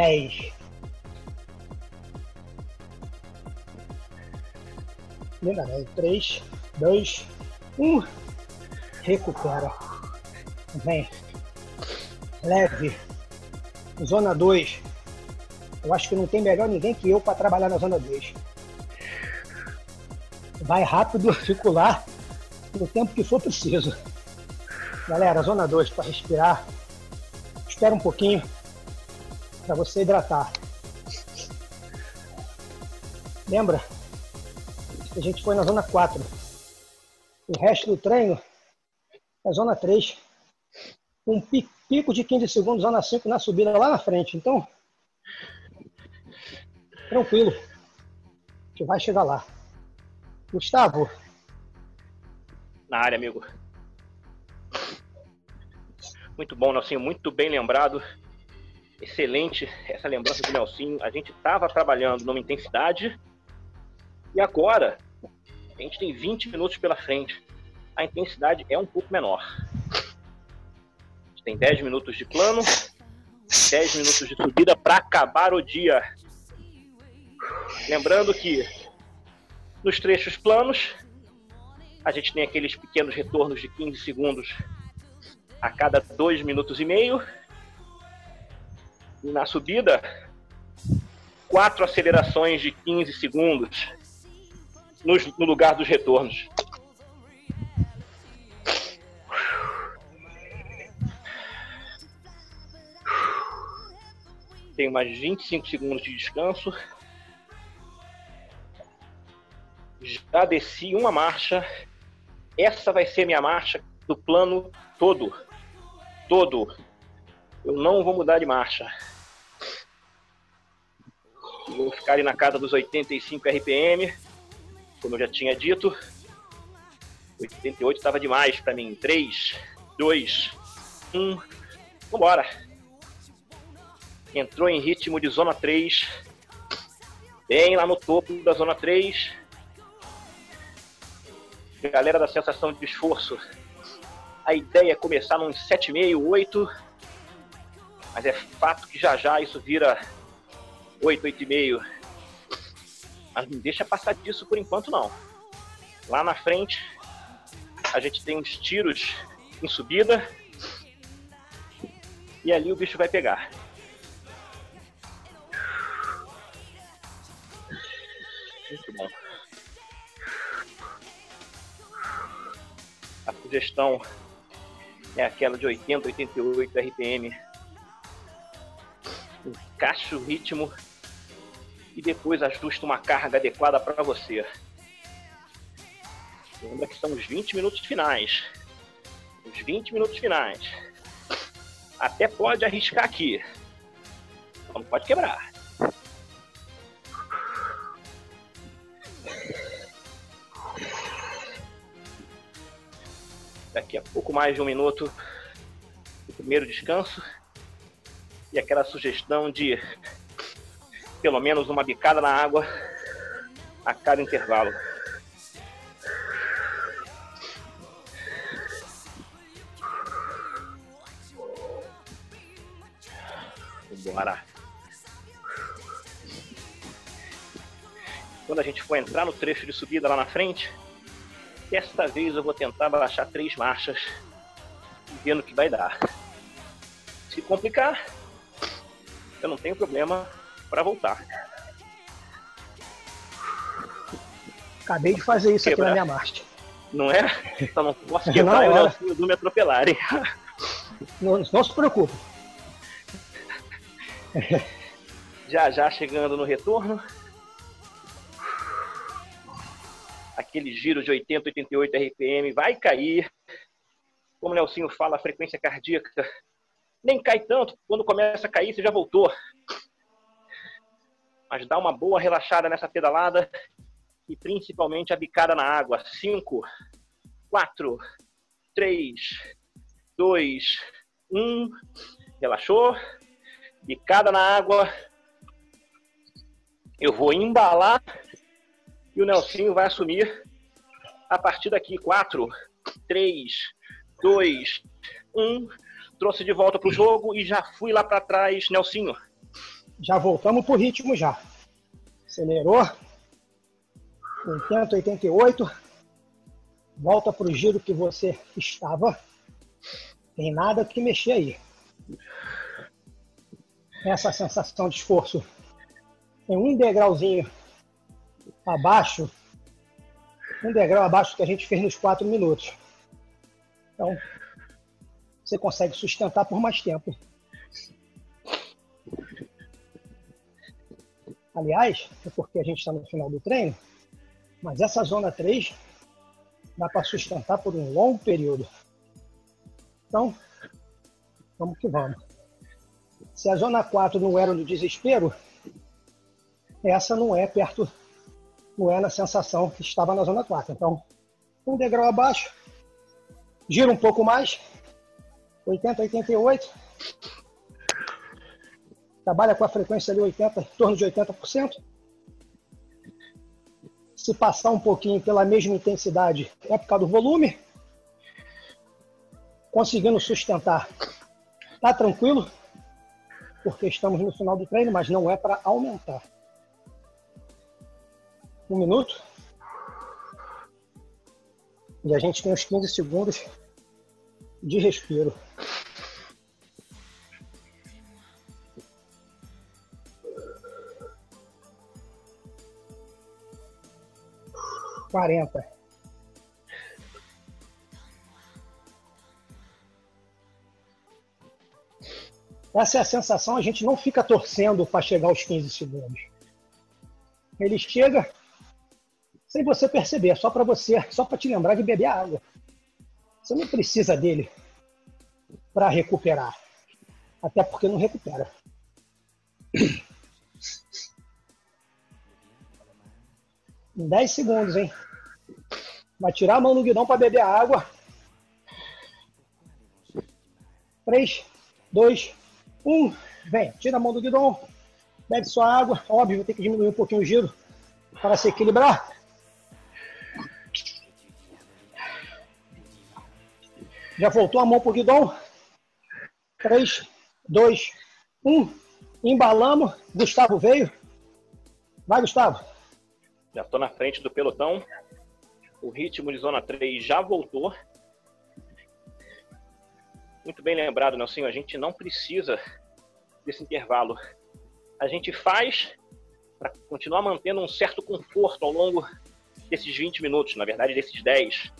Dez. Lembra, 3, 2, 1. Recupera. Vem. Leve. Zona 2. Eu acho que não tem melhor ninguém que eu para trabalhar na zona 2. Vai rápido, circular, no tempo que for preciso. Galera, zona 2 para respirar. Espera um pouquinho para você hidratar. Lembra? A gente foi na zona 4. O resto do treino é zona 3. Um pico de 15 segundos, zona 5 na subida lá na frente. Então, tranquilo. A gente vai chegar lá. Gustavo. Na área, amigo. Muito bom, Nelsinho. Muito bem lembrado. Excelente essa lembrança do Nelsinho. A gente estava trabalhando numa intensidade e agora a gente tem 20 minutos pela frente. A intensidade é um pouco menor. A gente tem 10 minutos de plano, 10 minutos de subida para acabar o dia. Lembrando que nos trechos planos, a gente tem aqueles pequenos retornos de 15 segundos a cada 2 minutos e meio. Na subida, quatro acelerações de 15 segundos no lugar dos retornos. Tem mais 25 segundos de descanso. Já desci uma marcha. Essa vai ser minha marcha do plano todo. Todo. Eu não vou mudar de marcha. Vou ficar ali na casa dos 85 RPM como eu já tinha dito. 88 estava demais para mim. 3, 2, 1. Vambora. Entrou em ritmo de zona 3. Bem lá no topo da zona 3. Galera da sensação de esforço. A ideia é começar num 7,5, 8. Mas é fato que já já isso vira 8, 8,5 mas não deixa passar disso por enquanto, não. Lá na frente, a gente tem uns tiros em subida. E ali o bicho vai pegar. Muito bom. A sugestão é aquela de 80, 88 RPM. Encaixa o ritmo e depois ajusta uma carga adequada para você. Lembra que são os 20 minutos finais. Os 20 minutos finais. Até pode arriscar aqui. Não pode quebrar. Daqui a pouco mais de um minuto, o primeiro descanso e aquela sugestão de pelo menos uma bicada na água a cada intervalo. Bora. Quando a gente for entrar no trecho de subida lá na frente, Desta vez eu vou tentar baixar três marchas ver no que vai dar. Se complicar, eu não tenho problema para voltar. Acabei de fazer isso Quebrar. aqui na minha marcha. Não é? Só não posso Não, quebrar e o. Nelsinho do me atropelarem. Não, não se preocupe. Já já chegando no retorno. Aquele giro de 80, 88 RPM vai cair. Como o Nelsinho fala, a frequência cardíaca nem cai tanto. Quando começa a cair, você já voltou. Mas dá uma boa relaxada nessa pedalada e principalmente a bicada na água. 5, 4, 3, 2, 1. Relaxou. Bicada na água. Eu vou embalar e o Nelsinho vai assumir a partir daqui. 4, 3, 2, 1. Trouxe de volta pro jogo e já fui lá para trás, Nelsinho. Já voltamos pro ritmo já. Acelerou. 80, 88. Volta pro giro que você estava. Tem nada que mexer aí. Essa sensação de esforço tem um degrauzinho abaixo, um degrau abaixo que a gente fez nos quatro minutos. Então, você consegue sustentar por mais tempo. Aliás, é porque a gente está no final do treino, mas essa zona 3 dá para sustentar por um longo período. Então, vamos que vamos. Se a zona 4 não era no desespero, essa não é perto, não é na sensação que estava na zona 4. Então, um degrau abaixo, gira um pouco mais, 80, 88. Trabalha com a frequência ali 80, em torno de 80%. Se passar um pouquinho pela mesma intensidade, é por causa do volume. Conseguindo sustentar, tá tranquilo, porque estamos no final do treino, mas não é para aumentar. Um minuto. E a gente tem uns 15 segundos de respiro. Quarenta. Essa é a sensação, a gente não fica torcendo para chegar aos 15 segundos. Ele chega sem você perceber, só para você, só para te lembrar de beber água. Você não precisa dele para recuperar. Até porque não recupera. Em 10 segundos, hein? Vai tirar a mão do guidão para beber a água. 3, 2, 1. Vem, tira a mão do guidão. Bebe sua água. Óbvio, vai ter que diminuir um pouquinho o giro para se equilibrar. Já voltou a mão pro guidão. 3, 2, 1. Embalamos. Gustavo veio. Vai, Gustavo. Já estou na frente do pelotão. O ritmo de zona 3 já voltou. Muito bem lembrado, Nelsinho. A gente não precisa desse intervalo. A gente faz para continuar mantendo um certo conforto ao longo desses 20 minutos, na verdade, desses 10.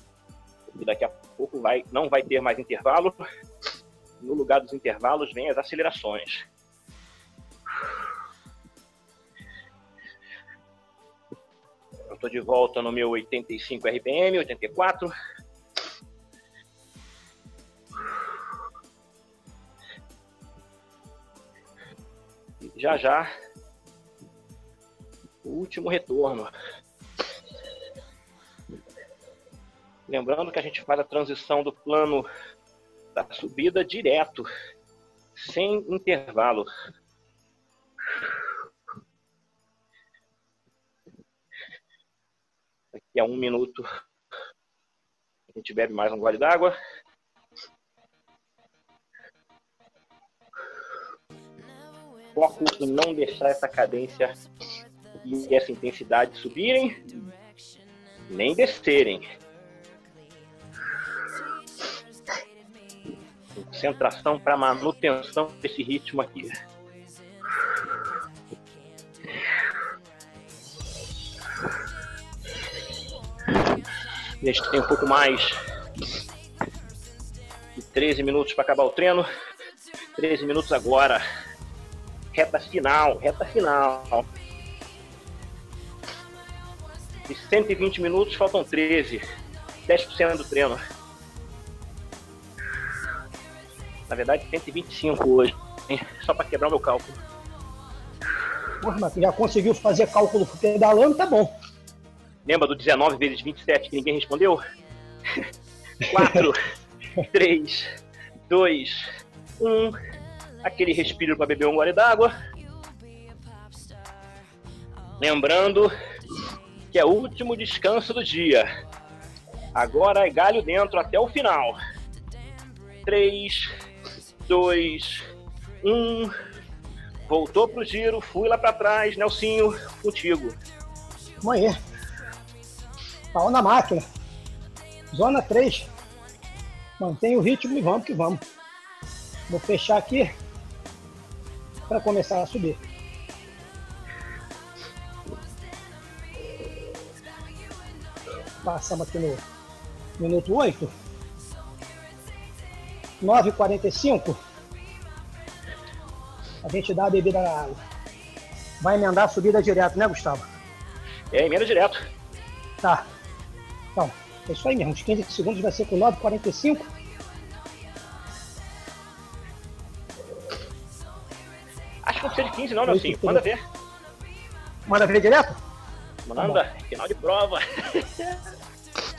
E daqui a pouco vai, não vai ter mais intervalo. No lugar dos intervalos vem as acelerações. Estou de volta no meu 85 RPM, 84. E já já, último retorno. Lembrando que a gente faz a transição do plano da subida direto, sem intervalo. A um minuto a gente bebe mais um gole d'água. Foco em não deixar essa cadência e essa intensidade subirem nem descerem. Concentração para manutenção desse ritmo aqui. A gente tem um pouco mais de 13 minutos para acabar o treino. 13 minutos agora. Reta final, reta final. De 120 minutos, faltam 13. 10% do treino. Na verdade, 125 hoje. hein? Só para quebrar o meu cálculo. Porra, mas já conseguiu fazer cálculo pedalando, tá bom. Lembra do 19 vezes 27 que ninguém respondeu? 4, 3, 2, 1. Aquele respiro para beber um gole d'água. Lembrando que é o último descanso do dia. Agora é galho dentro até o final. 3, 2, 1. Voltou pro giro, fui lá para trás, Nelsinho, contigo. Amanhã. Pau na máquina. Zona 3. Mantém o ritmo e vamos que vamos. Vou fechar aqui para começar a subir. Passamos aqui no minuto 8. 9h45. A gente dá a bebida na água. Vai emendar a subida direto, né, Gustavo? É, emenda direto. Tá. Então, é isso aí mesmo. Os 15 segundos vai ser com 9h45. Acho que não precisa de 15 não, Nelsinho. Oito, Manda ver. Manda ver direto? Manda. Final de prova.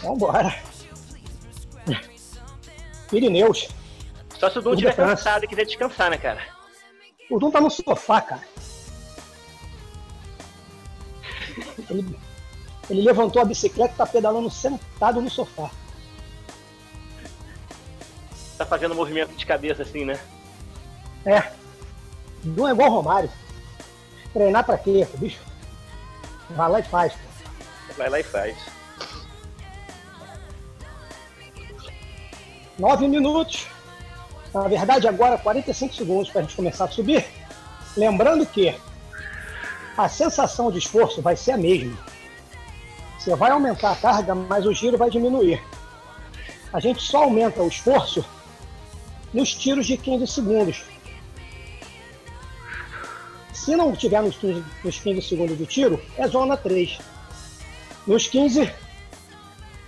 Vambora. Pirineus. Só se o Dum estiver France. cansado e quiser descansar, né, cara? O Dum tá no sofá, cara. Ele, levantou a bicicleta e tá pedalando sentado no sofá. Tá fazendo movimento de cabeça assim, né? É. O Dum é igual Romário. Treinar pra quê, bicho? Vai lá e faz. pô. Vai lá e faz. Nove minutos. Na verdade, agora 45 segundos para a gente começar a subir. Lembrando que a sensação de esforço vai ser a mesma. Você vai aumentar a carga, mas o giro vai diminuir. A gente só aumenta o esforço nos tiros de 15 segundos. Se não tiver nos 15, nos 15 segundos do tiro, é zona 3. Nos 15,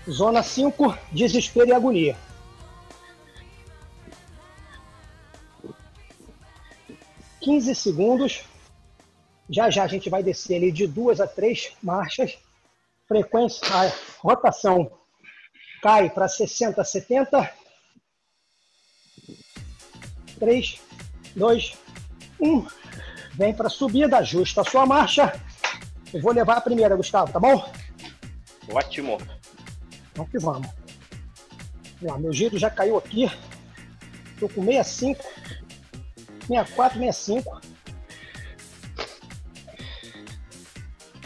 zona 5, desespero e agonia. 15 segundos. Já já a gente vai descer ali de duas a três marchas. Frequência, a rotação cai para 60, 70. 3, 2, 1. Vem para subida, ajusta a sua marcha. Eu vou levar a primeira, Gustavo, tá bom? Ótimo. Vamos que vamos. Vamos lá, meu giro já caiu aqui. Estou com 65. 64, 65.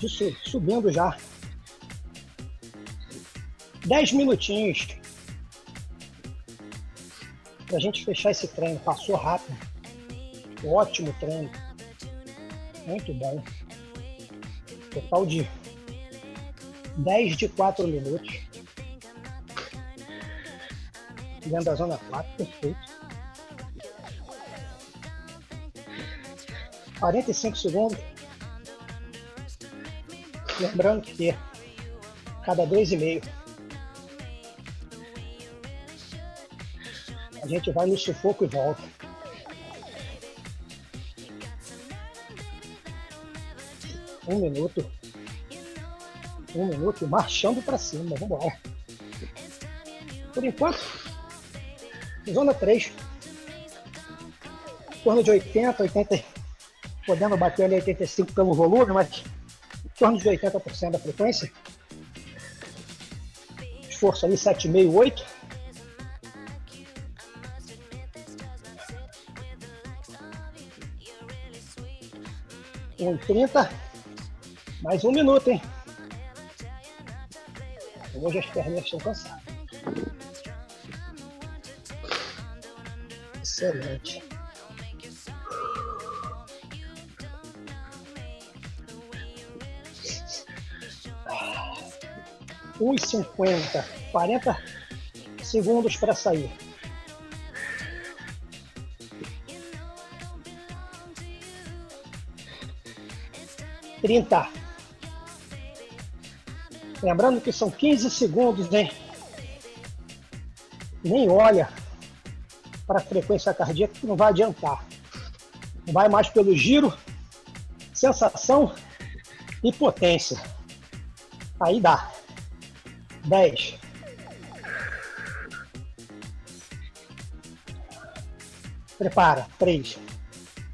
Isso, subindo já. 10 minutinhos. Pra gente fechar esse treino. Passou rápido. Ótimo treino. Muito bom. Total de 10 de 4 minutos. Dentro da zona 4, perfeito. 45 segundos. Lembrando que cada 2,5 a gente vai no sufoco e volta. Um minuto. Um minuto marchando para cima. Vamos embora. Por enquanto, zona 3. Em torno de 80, 80, podendo bater ali 85 pelo volume, mas em torno de 80% da frequência. Esforço ali 7,5, 8. E 30. Mais um minuto, hein? Hoje as pernas estão cansadas. Excelente. Um e cinquenta, quarenta segundos para sair. Trinta. Lembrando que são 15 segundos, hein? Nem olha para a frequência cardíaca que não vai adiantar. Vai mais pelo giro, sensação e potência. Aí dá. 10. Prepara. 3,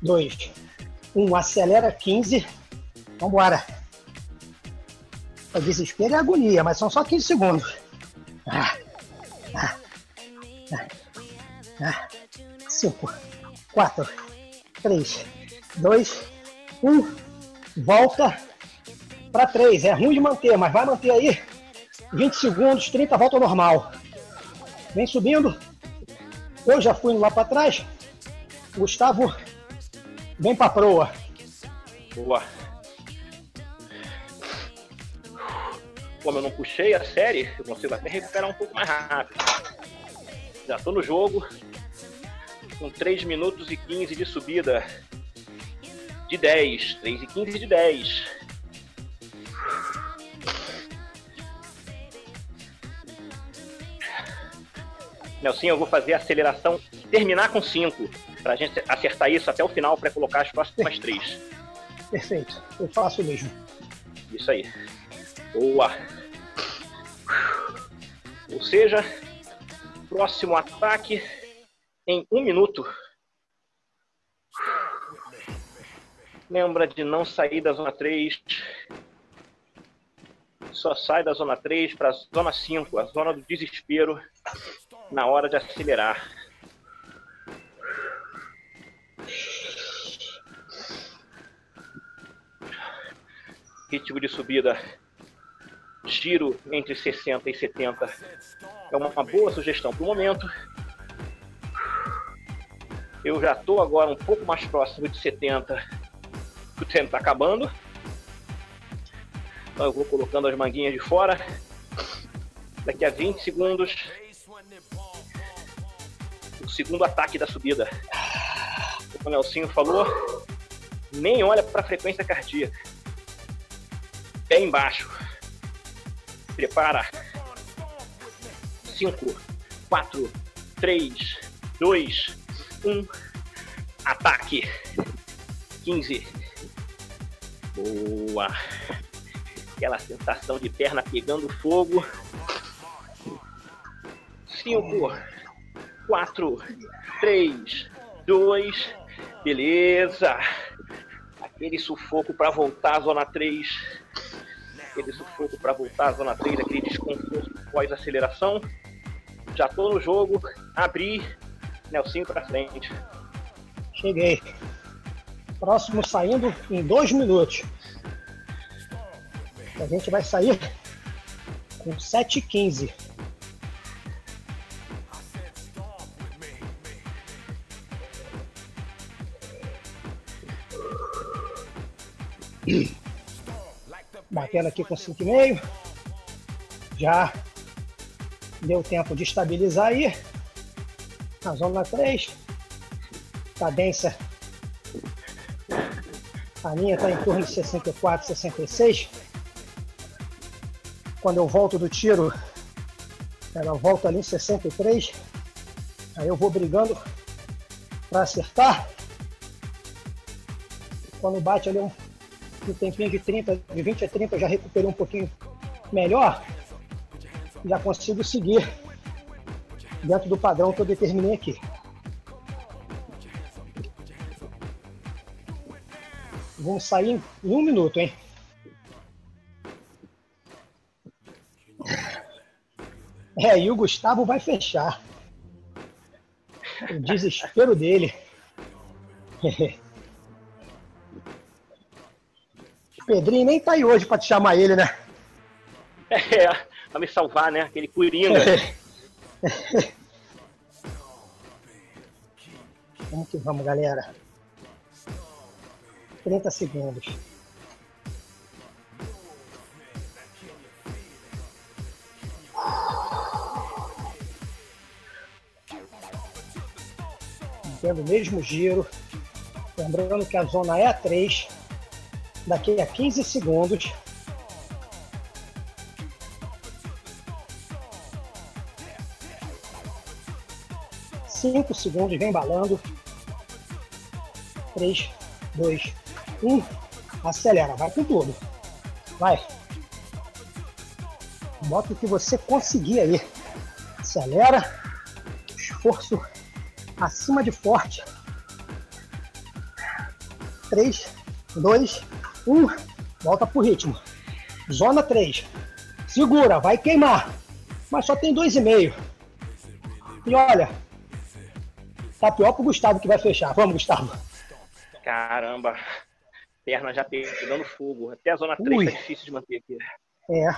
2, 1. Acelera 15. Vambora. O desespero é agonia, mas são só 15 segundos. Ah, ah, ah, 5, 4, 3, 2, 1. Volta para 3. É ruim de manter, mas vai manter aí 20 segundos, 30, volta normal. Vem subindo. Eu já fui lá para trás. Gustavo, vem para proa. Boa. Como eu não puxei a série, eu consigo até recuperar um pouco mais rápido. Já tô no jogo. Com 3 minutos e 15 de subida. De 10. 3 e 15 de 10. Nelson, eu vou fazer a aceleração terminar com 5, para a gente acertar isso até o final para colocar as próximas três. Perfeito, eu faço mesmo. Isso aí. Boa. Ou seja, próximo ataque em um minuto. Lembra de não sair da zona 3. Só sai da zona 3 para a zona 5, a zona do desespero na hora de acelerar. Ritmo de subida, giro entre 60 e 70 é uma boa sugestão para o momento. Eu já estou agora um pouco mais próximo de 70, o tempo está acabando. Então eu vou colocando as manguinhas de fora. Daqui a 20 segundos segundo ataque da subida. Como o Nelsinho falou, nem olha para a frequência cardíaca. Pé embaixo. Prepara. 5, 4, 3, 2, 1. Ataque. 15. Boa. Aquela sensação de perna pegando fogo. 5, 4, 3, 2, beleza. Aquele sufoco para voltar à zona 3. Aquele sufoco para voltar à zona 3, aquele desconforto pós-aceleração. Já tô no jogo, abri, Nelsinho para frente. Cheguei. Próximo saindo em dois minutos. A gente vai sair com 7h15. Batendo aqui com 5,5. Já deu tempo de estabilizar aí. Na zona 3. Cadência. A minha está em torno de 64, 66. Quando eu volto do tiro, ela volta ali em 63. Aí eu vou brigando para acertar. Quando bate ali um no tempinho de 30, de 20 a 30 eu já recuperei um pouquinho melhor, já consigo seguir dentro do padrão que eu determinei aqui. Vamos sair em um minuto, hein? É, e o Gustavo vai fechar. O desespero dele. Pedrinho nem tá aí hoje pra te chamar ele, né? É, pra me salvar, né? Aquele Coringa. Vamos que vamos, galera. 30 segundos. Mantendo o mesmo giro. Lembrando que a zona é a 3. Daqui a 15 segundos. Cinco segundos, vem balando. Três, dois, um. Acelera, vai com tudo. Vai. Bota o que você conseguir aí. Acelera. Esforço acima de forte. 3, 2, 1. Volta pro ritmo. Zona 3. Segura, vai queimar. Mas só tem 2,5. E olha, tá pior pro Gustavo que vai fechar. Vamos, Gustavo. Caramba. Perna já pegando fogo. Até a zona 3 Ui. tá difícil de manter aqui. É.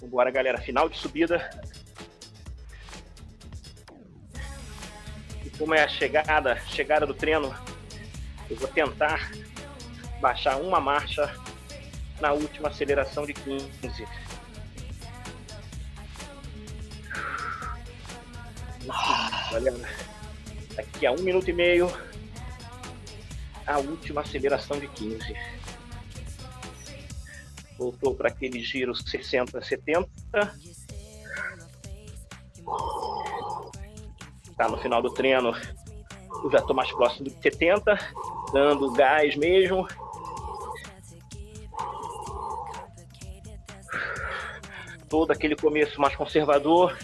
Vambora, galera. Final de subida. E como é a chegada, chegada do treino, eu vou tentar baixar uma marcha na última aceleração de 15. Galera, daqui a um minuto e meio, a última aceleração de 15. Voltou para aquele giro 60, 70. Tá no final do treino, eu já estou mais próximo de 70, dando gás mesmo. Todo aquele começo mais conservador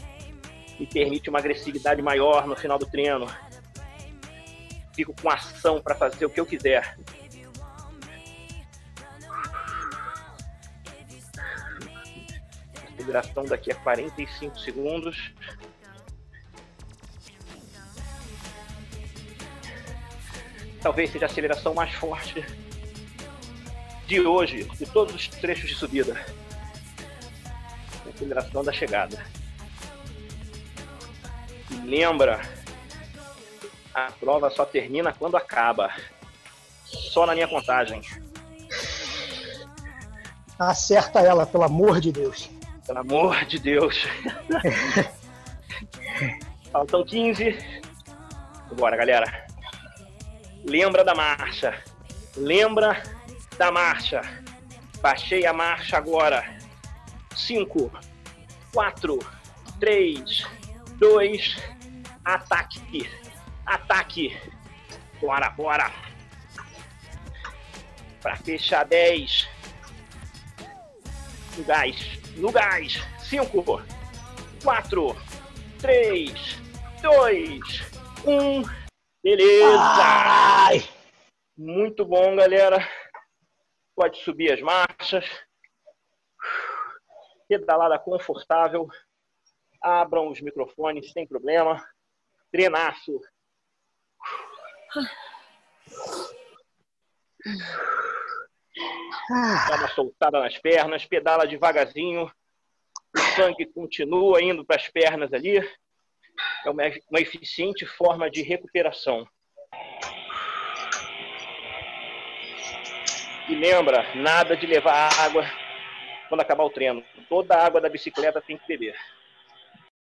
me permite uma agressividade maior no final do treino. Fico com ação para fazer o que eu quiser. Aceleração daqui a 45 segundos. Talvez seja a aceleração mais forte de hoje, de todos os trechos de subida. Aceleração da chegada. E lembra, a prova só termina quando acaba. Só na minha contagem. Acerta ela, pelo amor de Deus. Pelo amor de Deus. Faltam 15. Bora, galera. Lembra da marcha. Lembra da marcha. Baixei a marcha agora. 5, 4, 3, 2, ataque. Ataque. Bora, bora. Pra fechar 10. No gás. No gás. 5, 4, 3, 2, 1. Beleza! Ai! Muito bom, galera. Pode subir as marchas. Pedalada confortável. Abram os microfones sem problema. Treinaço. Dá uma soltada nas pernas. Pedala devagarzinho. O sangue continua indo para as pernas ali. É uma, uma eficiente forma de recuperação. E lembra, nada de levar água quando acabar o treino. Toda a água da bicicleta tem que beber.